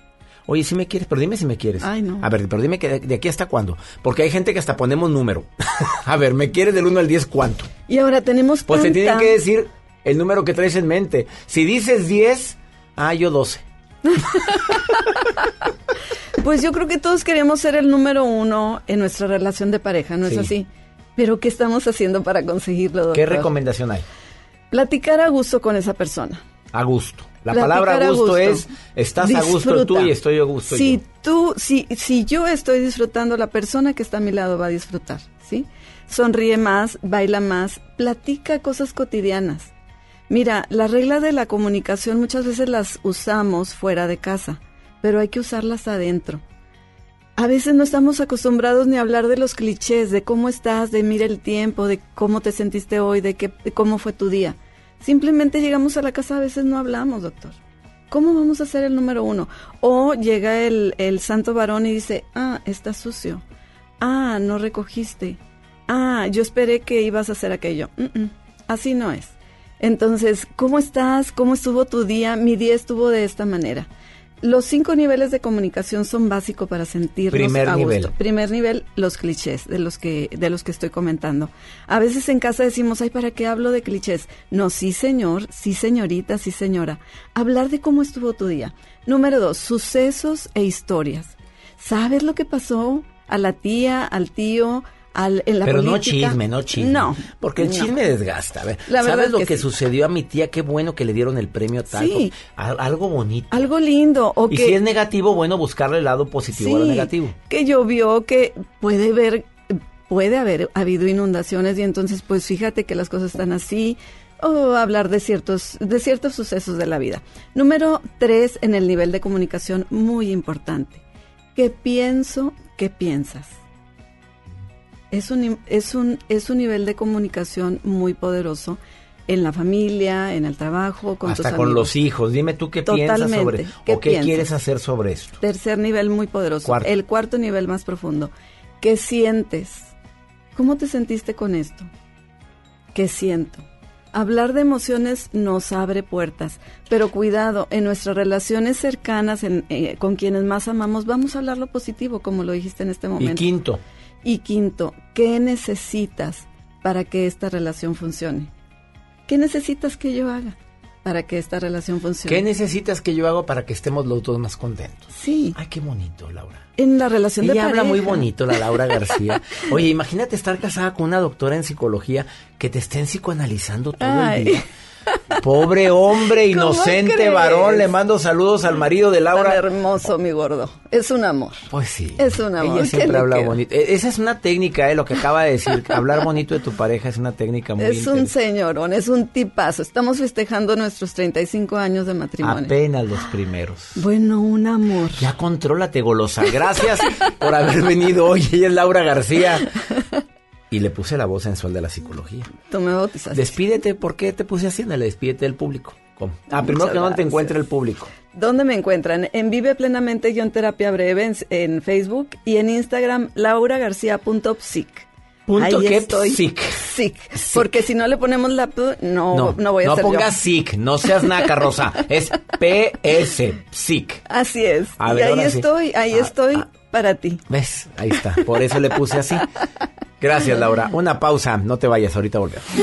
Oye, sí me quieres, pero dime si me quieres. Ay, no. A ver, pero dime que de, de aquí hasta cuándo. Porque hay gente que hasta ponemos número. a ver, ¿me quieres del 1 al 10 cuánto? y ahora tenemos Pues te tanta- tienen que decir el número que traes en mente. Si dices 10, ah, yo 12. Pues yo creo que todos queremos ser el número uno en nuestra relación de pareja, ¿no es Sí. así? Pero ¿qué estamos haciendo para conseguirlo, doctor? ¿Qué recomendación hay? Platicar a gusto con esa persona. A gusto. La Platicar palabra a gusto, es, estás a gusto tú y estoy a gusto Si yo. tú, si, si yo estoy disfrutando, la persona que está a mi lado va a disfrutar, ¿sí? Sonríe más, baila más, platica cosas cotidianas. Mira, las reglas de la comunicación muchas veces las usamos fuera de casa, pero hay que usarlas adentro. A veces no estamos acostumbrados ni a hablar de los clichés, de cómo estás, de mira el tiempo, de cómo te sentiste hoy, de, qué, cómo fue tu día. Simplemente llegamos a la casa, a veces no hablamos, doctor. ¿Cómo vamos a ser el número uno? O llega el, el santo varón y dice, ah, está sucio. Ah, no recogiste. Ah, yo esperé que ibas a hacer aquello. Mm, mm, así no es. Entonces, ¿cómo estás? ¿Cómo estuvo tu día? Mi día estuvo de esta manera. Los cinco niveles de comunicación son básicos para sentirnos Primer a gusto. nivel. Primer nivel, los clichés de los que de los que estoy comentando. A veces en casa decimos, "Ay, ¿para qué hablo de clichés?" No, sí, señor, sí, señorita, sí, señora. Hablar de cómo estuvo tu día. Número dos, sucesos e historias. ¿Sabes lo que pasó a la tía, al tío, al, en la Pero no chisme, no chisme. No. Porque el no. chisme desgasta. A ver, La ¿Sabes es lo que que, sí. sucedió a mi tía? Qué bueno que le dieron el premio tal. Sí. Al- Algo bonito. Algo lindo. O y que, si es negativo, bueno, buscarle el lado positivo a lo Sí, negativo. que llovió, que puede haber, puede haber habido inundaciones y entonces pues fíjate que las cosas están así o hablar de ciertos, de ciertos sucesos de la vida. Número tres en el nivel de comunicación muy importante. ¿Qué pienso? ¿Qué piensas? Es un, es un, es un nivel de comunicación muy poderoso en la familia, en el trabajo, con tus Hasta con amigos. los hijos. Dime tú qué piensas sobre ¿Qué o qué piensas? quieres hacer sobre esto. Tercer nivel muy poderoso. Cuarto. El cuarto nivel más profundo. ¿Qué sientes? ¿Cómo te sentiste con esto? ¿Qué siento? Hablar de emociones nos abre puertas, pero cuidado, en nuestras relaciones cercanas, en, eh, con quienes más amamos, vamos a hablar lo positivo, como lo dijiste en este Y momento. quinto, Y quinto, ¿qué necesitas para que esta relación funcione? ¿Qué necesitas que yo haga para que esta relación funcione? ¿qué necesitas que yo haga para que estemos los dos más contentos? Sí. Ay, qué bonito, Laura. En la relación de Ella habla muy pareja. bonito, la Laura García. Oye, imagínate estar casada con una doctora en psicología que te estén psicoanalizando todo Ay. el día. Pobre hombre, ¿Cómo inocente varón. Le mando saludos al marido de Tan Laura. hermoso, mi gordo. Es un amor. Pues sí. Es un amor. Ella ¿Qué siempre habla bonito. E- Esa es una técnica, eh, lo que acaba de decir. Hablar bonito de tu pareja es una técnica muy Es un señorón, es un tipazo. Estamos festejando nuestros 35 años de matrimonio. Apenas los primeros. Bueno, un amor. Ya contrólate, golosa. Gracias por haber venido hoy. Ella es Laura García. Y le puse la voz sensual de la psicología. Tú me bautizaste. Despídete, ¿por qué te puse así? Dale, despídete del público. ¿Cómo? Ah, primero Muchas que no te gracias. encuentre el público. ¿Dónde me encuentran? En Vive Plenamente Guión Terapia Breve en, en Facebook y en Instagram lauragarcia.psic. Punto Ahí que estoy. psic. Psic. Porque si no le ponemos la P, no, no, voy a no ser pongas yo. SIC, no seas naca, Rosa. Es PS, SIC. Así es. A y ver, ahí sí. estoy, ahí Ah, estoy para ti. ¿Ves? Ahí está. Por eso le puse así. Gracias, Laura. Una pausa. No te vayas, ahorita volvemos. ¿Qué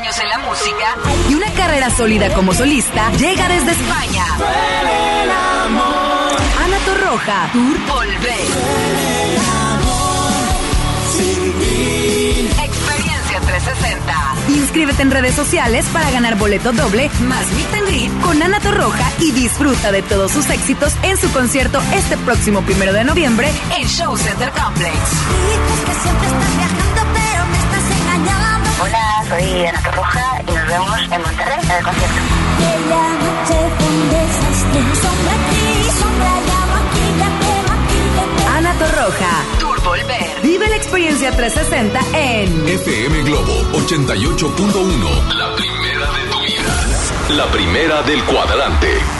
en la música y una carrera sólida como solista, llega desde España. Ana Torroja, Tour Volver. Experiencia 360. Inscríbete en redes sociales para ganar boleto doble más meet and con Ana Torroja y disfruta de todos sus éxitos en su concierto este próximo primero de noviembre en Show Center Complex. Hola, soy Ana Torroja y nos vemos en Monterrey en el concierto. Ana Torroja, Tour Volver. Vive la experiencia 360 en FM Globo 88.1. La primera de tu vida. La primera del cuadrante.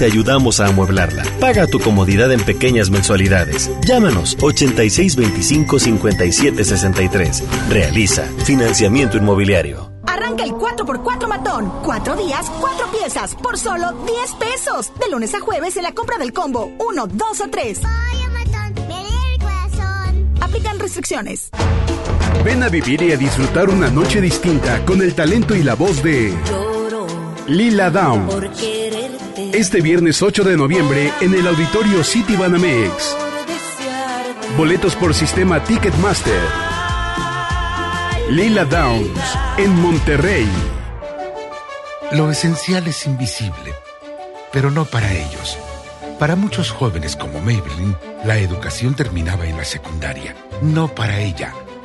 te ayudamos a amueblarla. Paga tu comodidad en pequeñas mensualidades. Llámanos 8625-5763. Realiza financiamiento inmobiliario. Arranca el 4x4 matón. Cuatro días, cuatro piezas, por solo 10 pesos. De lunes a jueves en la compra del combo 1, 2 o 3. Aplican restricciones. Ven a vivir y a disfrutar una noche distinta con el talento y la voz de Lila Downs. Este viernes 8 de noviembre en el auditorio City Banamex. Boletos por sistema Ticketmaster. Lila Downs en Monterrey. Lo esencial es invisible, pero no para ellos. Para muchos jóvenes como Maybelline, la educación terminaba en la secundaria. No para ella.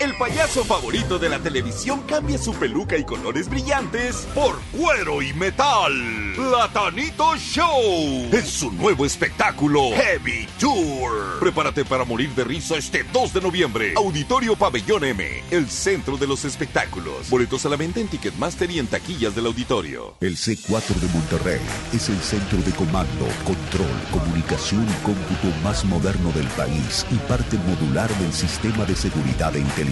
El payaso favorito de la televisión cambia su peluca y colores brillantes por cuero y metal. Platanito Show es su nuevo espectáculo Heavy Tour. Prepárate para morir de risa este 2 de noviembre. Auditorio Pabellón M, el centro de los espectáculos. Boletos a la venta en Ticketmaster y en taquillas del auditorio. El C4 de Monterrey es el centro de comando, control, comunicación y cómputo más moderno del país y parte modular del sistema de seguridad e inteligencia.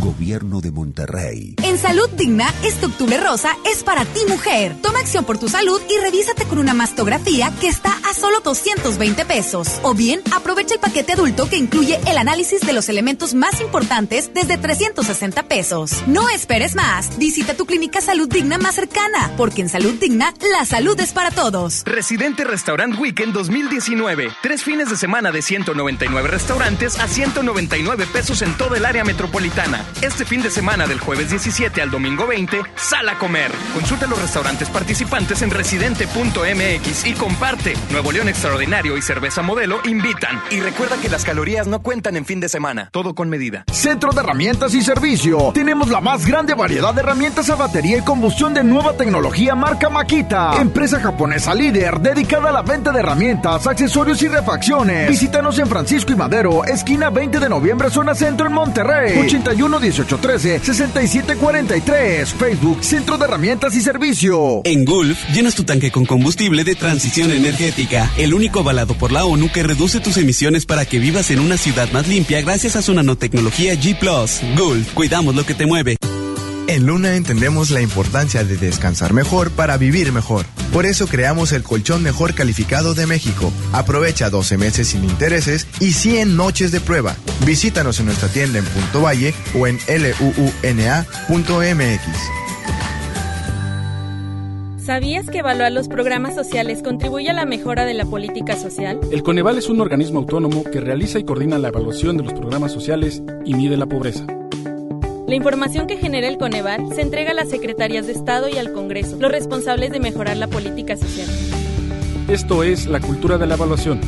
Gobierno de Monterrey. En Salud Digna, este octubre rosa es para ti mujer. Toma acción por tu salud y revísate con una mastografía que está a solo 220 pesos. O bien, aprovecha el paquete adulto que incluye el análisis de los elementos más importantes desde 360 pesos. No esperes más. Visita tu clínica Salud Digna más cercana, porque en Salud Digna, la salud es para todos. Residente Restaurant Weekend 2019. Tres fines de semana de 199 restaurantes a 199 pesos en toda el área metropolitana. Este fin de semana del jueves 17 al domingo 20, sal a comer. Consulta los restaurantes participantes en residente.mx y comparte. Nuevo León Extraordinario y Cerveza Modelo invitan. Y recuerda que las calorías no cuentan en fin de semana. Todo con medida. Centro de Herramientas y Servicio. Tenemos la más grande variedad de herramientas a batería y combustión de nueva tecnología marca Makita. Empresa japonesa líder dedicada a la venta de herramientas, accesorios y refacciones. Visítanos en Francisco y Madero, esquina 20 de noviembre, zona centro en Monterrey. 81 18 13 67 43. Facebook Centro de Herramientas y Servicio. En Gulf, llenas tu tanque con combustible de transición energética, el único avalado por la ONU que reduce tus emisiones para que vivas en una ciudad más limpia gracias a su nanotecnología G ⁇ Gulf, cuidamos lo que te mueve. En Luna entendemos la importancia de descansar mejor para vivir mejor. Por eso creamos el colchón mejor calificado de México. Aprovecha 12 meses sin intereses y 100 noches de prueba. Visítanos en nuestra tienda en Punto Valle o en luuna.mx. ¿Sabías que evaluar los programas sociales contribuye a la mejora de la política social? El Coneval es un organismo autónomo que realiza y coordina la evaluación de los programas sociales y mide la pobreza. La información que genera el Coneval se entrega a las secretarías de Estado y al Congreso, los responsables de mejorar la política social. Esto es la cultura de la evaluación.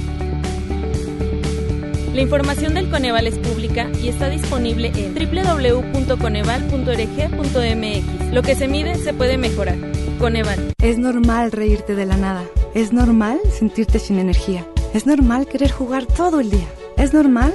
La información del Coneval es pública y está disponible en www.coneval.org.mx. Lo que se mide se puede mejorar. Coneval. Es normal reírte de la nada. Es normal sentirte sin energía. Es normal querer jugar todo el día. Es normal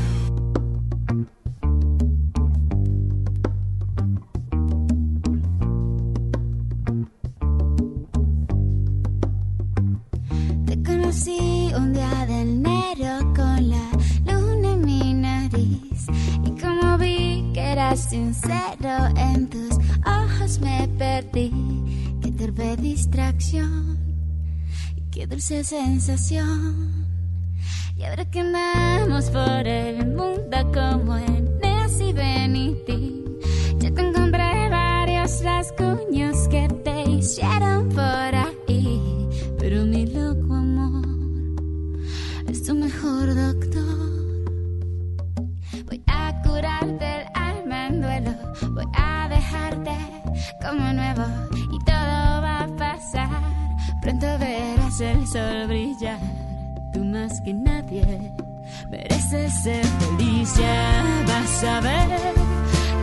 Sincero en tus ojos me perdí. Qué torpe distracción y qué dulce sensación. Y ahora que andamos por el mundo como en Nancy Benity, yo te encontré varios rasguños que te hicieron por ahí. Pero mi loco amor es tu mejor doctor. Como nuevo y todo va a pasar. Pronto verás el sol brillar. Tú más que nadie mereces ser feliz. Ya vas a ver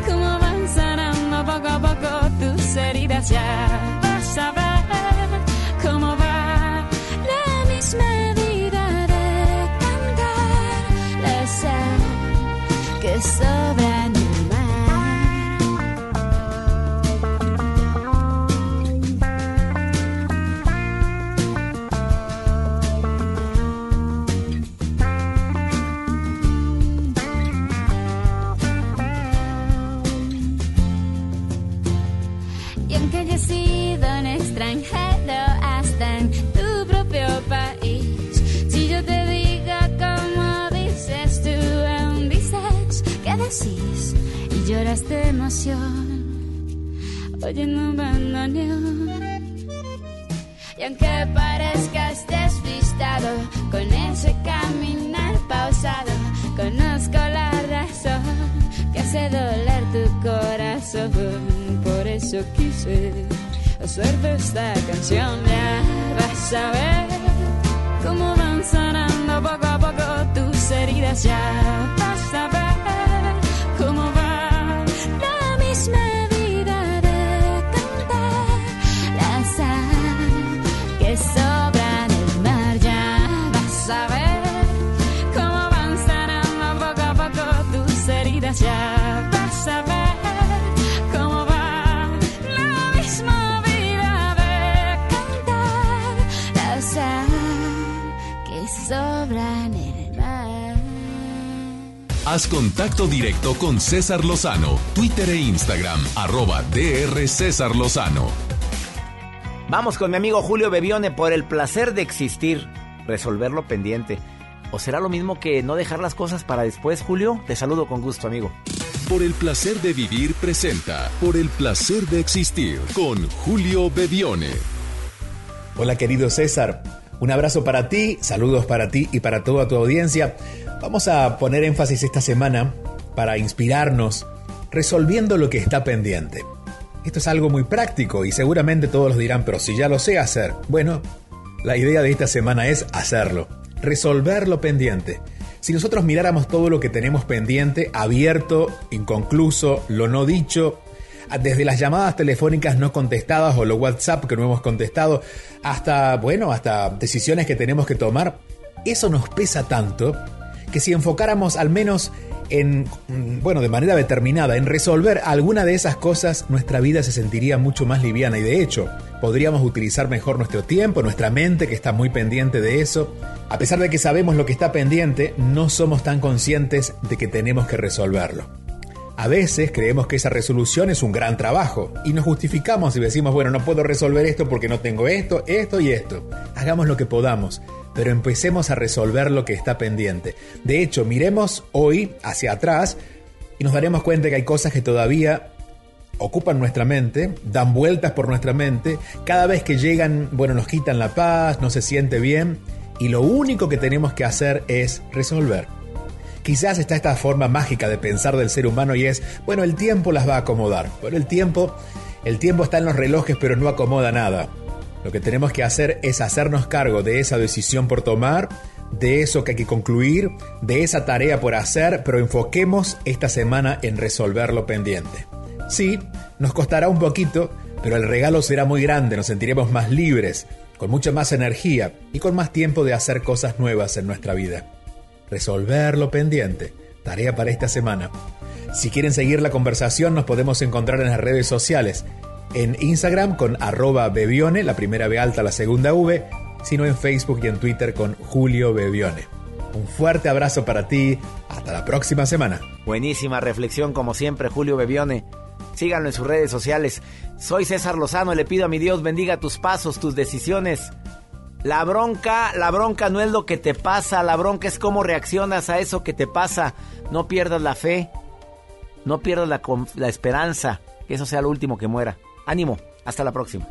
cómo van sanando poco a poco tus heridas. Ya vas a ver cómo va la misma vida de cantar la que sobra y lloras de emoción, oyendo un bandoneón. Y aunque parezcas despistado con ese caminar pausado, conozco la razón que hace doler tu corazón. Por eso quise hacerte esta canción. Ya vas a ver cómo van sanando poco a poco tus heridas. Ya vas a ver cómo Haz contacto directo con César Lozano, Twitter e Instagram, arroba DR César Lozano. Vamos con mi amigo Julio Bebione por el placer de existir, resolver lo pendiente. ¿O será lo mismo que no dejar las cosas para después, Julio? Te saludo con gusto, amigo. Por el placer de vivir presenta Por el placer de existir con Julio Bebione. Hola querido César, un abrazo para ti, saludos para ti y para toda tu audiencia. Vamos a poner énfasis esta semana para inspirarnos resolviendo lo que está pendiente. Esto es algo muy práctico y seguramente todos los dirán, pero si ya lo sé hacer. Bueno, la idea de esta semana es hacerlo, resolver lo pendiente. Si nosotros miráramos todo lo que tenemos pendiente, abierto, inconcluso, lo no dicho, desde las llamadas telefónicas no contestadas o los WhatsApp que no hemos contestado, hasta, bueno, hasta decisiones que tenemos que tomar, eso nos pesa tanto que si enfocáramos al menos en, mm, bueno, de manera determinada, en resolver alguna de esas cosas, nuestra vida se sentiría mucho más liviana y de hecho, podríamos utilizar mejor nuestro tiempo, nuestra mente que está muy pendiente de eso. A pesar de que sabemos lo que está pendiente, no somos tan conscientes de que tenemos que resolverlo. A veces creemos que esa resolución es un gran trabajo y nos justificamos y decimos, bueno, no puedo resolver esto porque no tengo esto, esto y esto. Hagamos lo que podamos, pero empecemos a resolver lo que está pendiente. De hecho, miremos hoy hacia atrás y nos daremos cuenta que hay cosas que todavía ocupan nuestra mente, dan vueltas por nuestra mente, cada vez que llegan, bueno, nos quitan la paz, no se siente bien y lo único que tenemos que hacer es resolver. Quizás está esta forma mágica de pensar del ser humano y es, bueno, el tiempo las va a acomodar. Bueno, el tiempo, el tiempo está en los relojes pero no acomoda nada. Lo que tenemos que hacer es hacernos cargo de esa decisión por tomar, de eso que hay que concluir, de esa tarea por hacer, pero enfoquemos esta semana en resolver lo pendiente. Sí, nos costará un poquito, pero el regalo será muy grande, nos sentiremos más libres, con mucha más energía y con más tiempo de hacer cosas nuevas en nuestra vida. Resolver lo pendiente, tarea para esta semana. Si quieren seguir la conversación nos podemos encontrar en las redes sociales en Instagram con arroba Bebione, la primera B alta, la segunda V, sino en Facebook y en Twitter con Julio Bebione. Un fuerte abrazo para ti, hasta la próxima semana. Buenísima reflexión como siempre, Julio Bebione. Síganlo en sus redes sociales. Soy César Lozano, le pido a mi Dios bendiga tus pasos, tus decisiones. La bronca, la bronca no es lo que te pasa, la bronca es cómo reaccionas a eso que te pasa. No pierdas la fe, no pierdas la, la esperanza, que eso sea lo último que muera. Ánimo, hasta la próxima.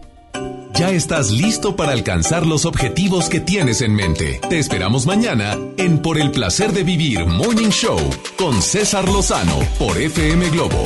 Ya estás listo para alcanzar los objetivos que tienes en mente. Te esperamos mañana en Por el placer de vivir Morning Show con César Lozano por FM Globo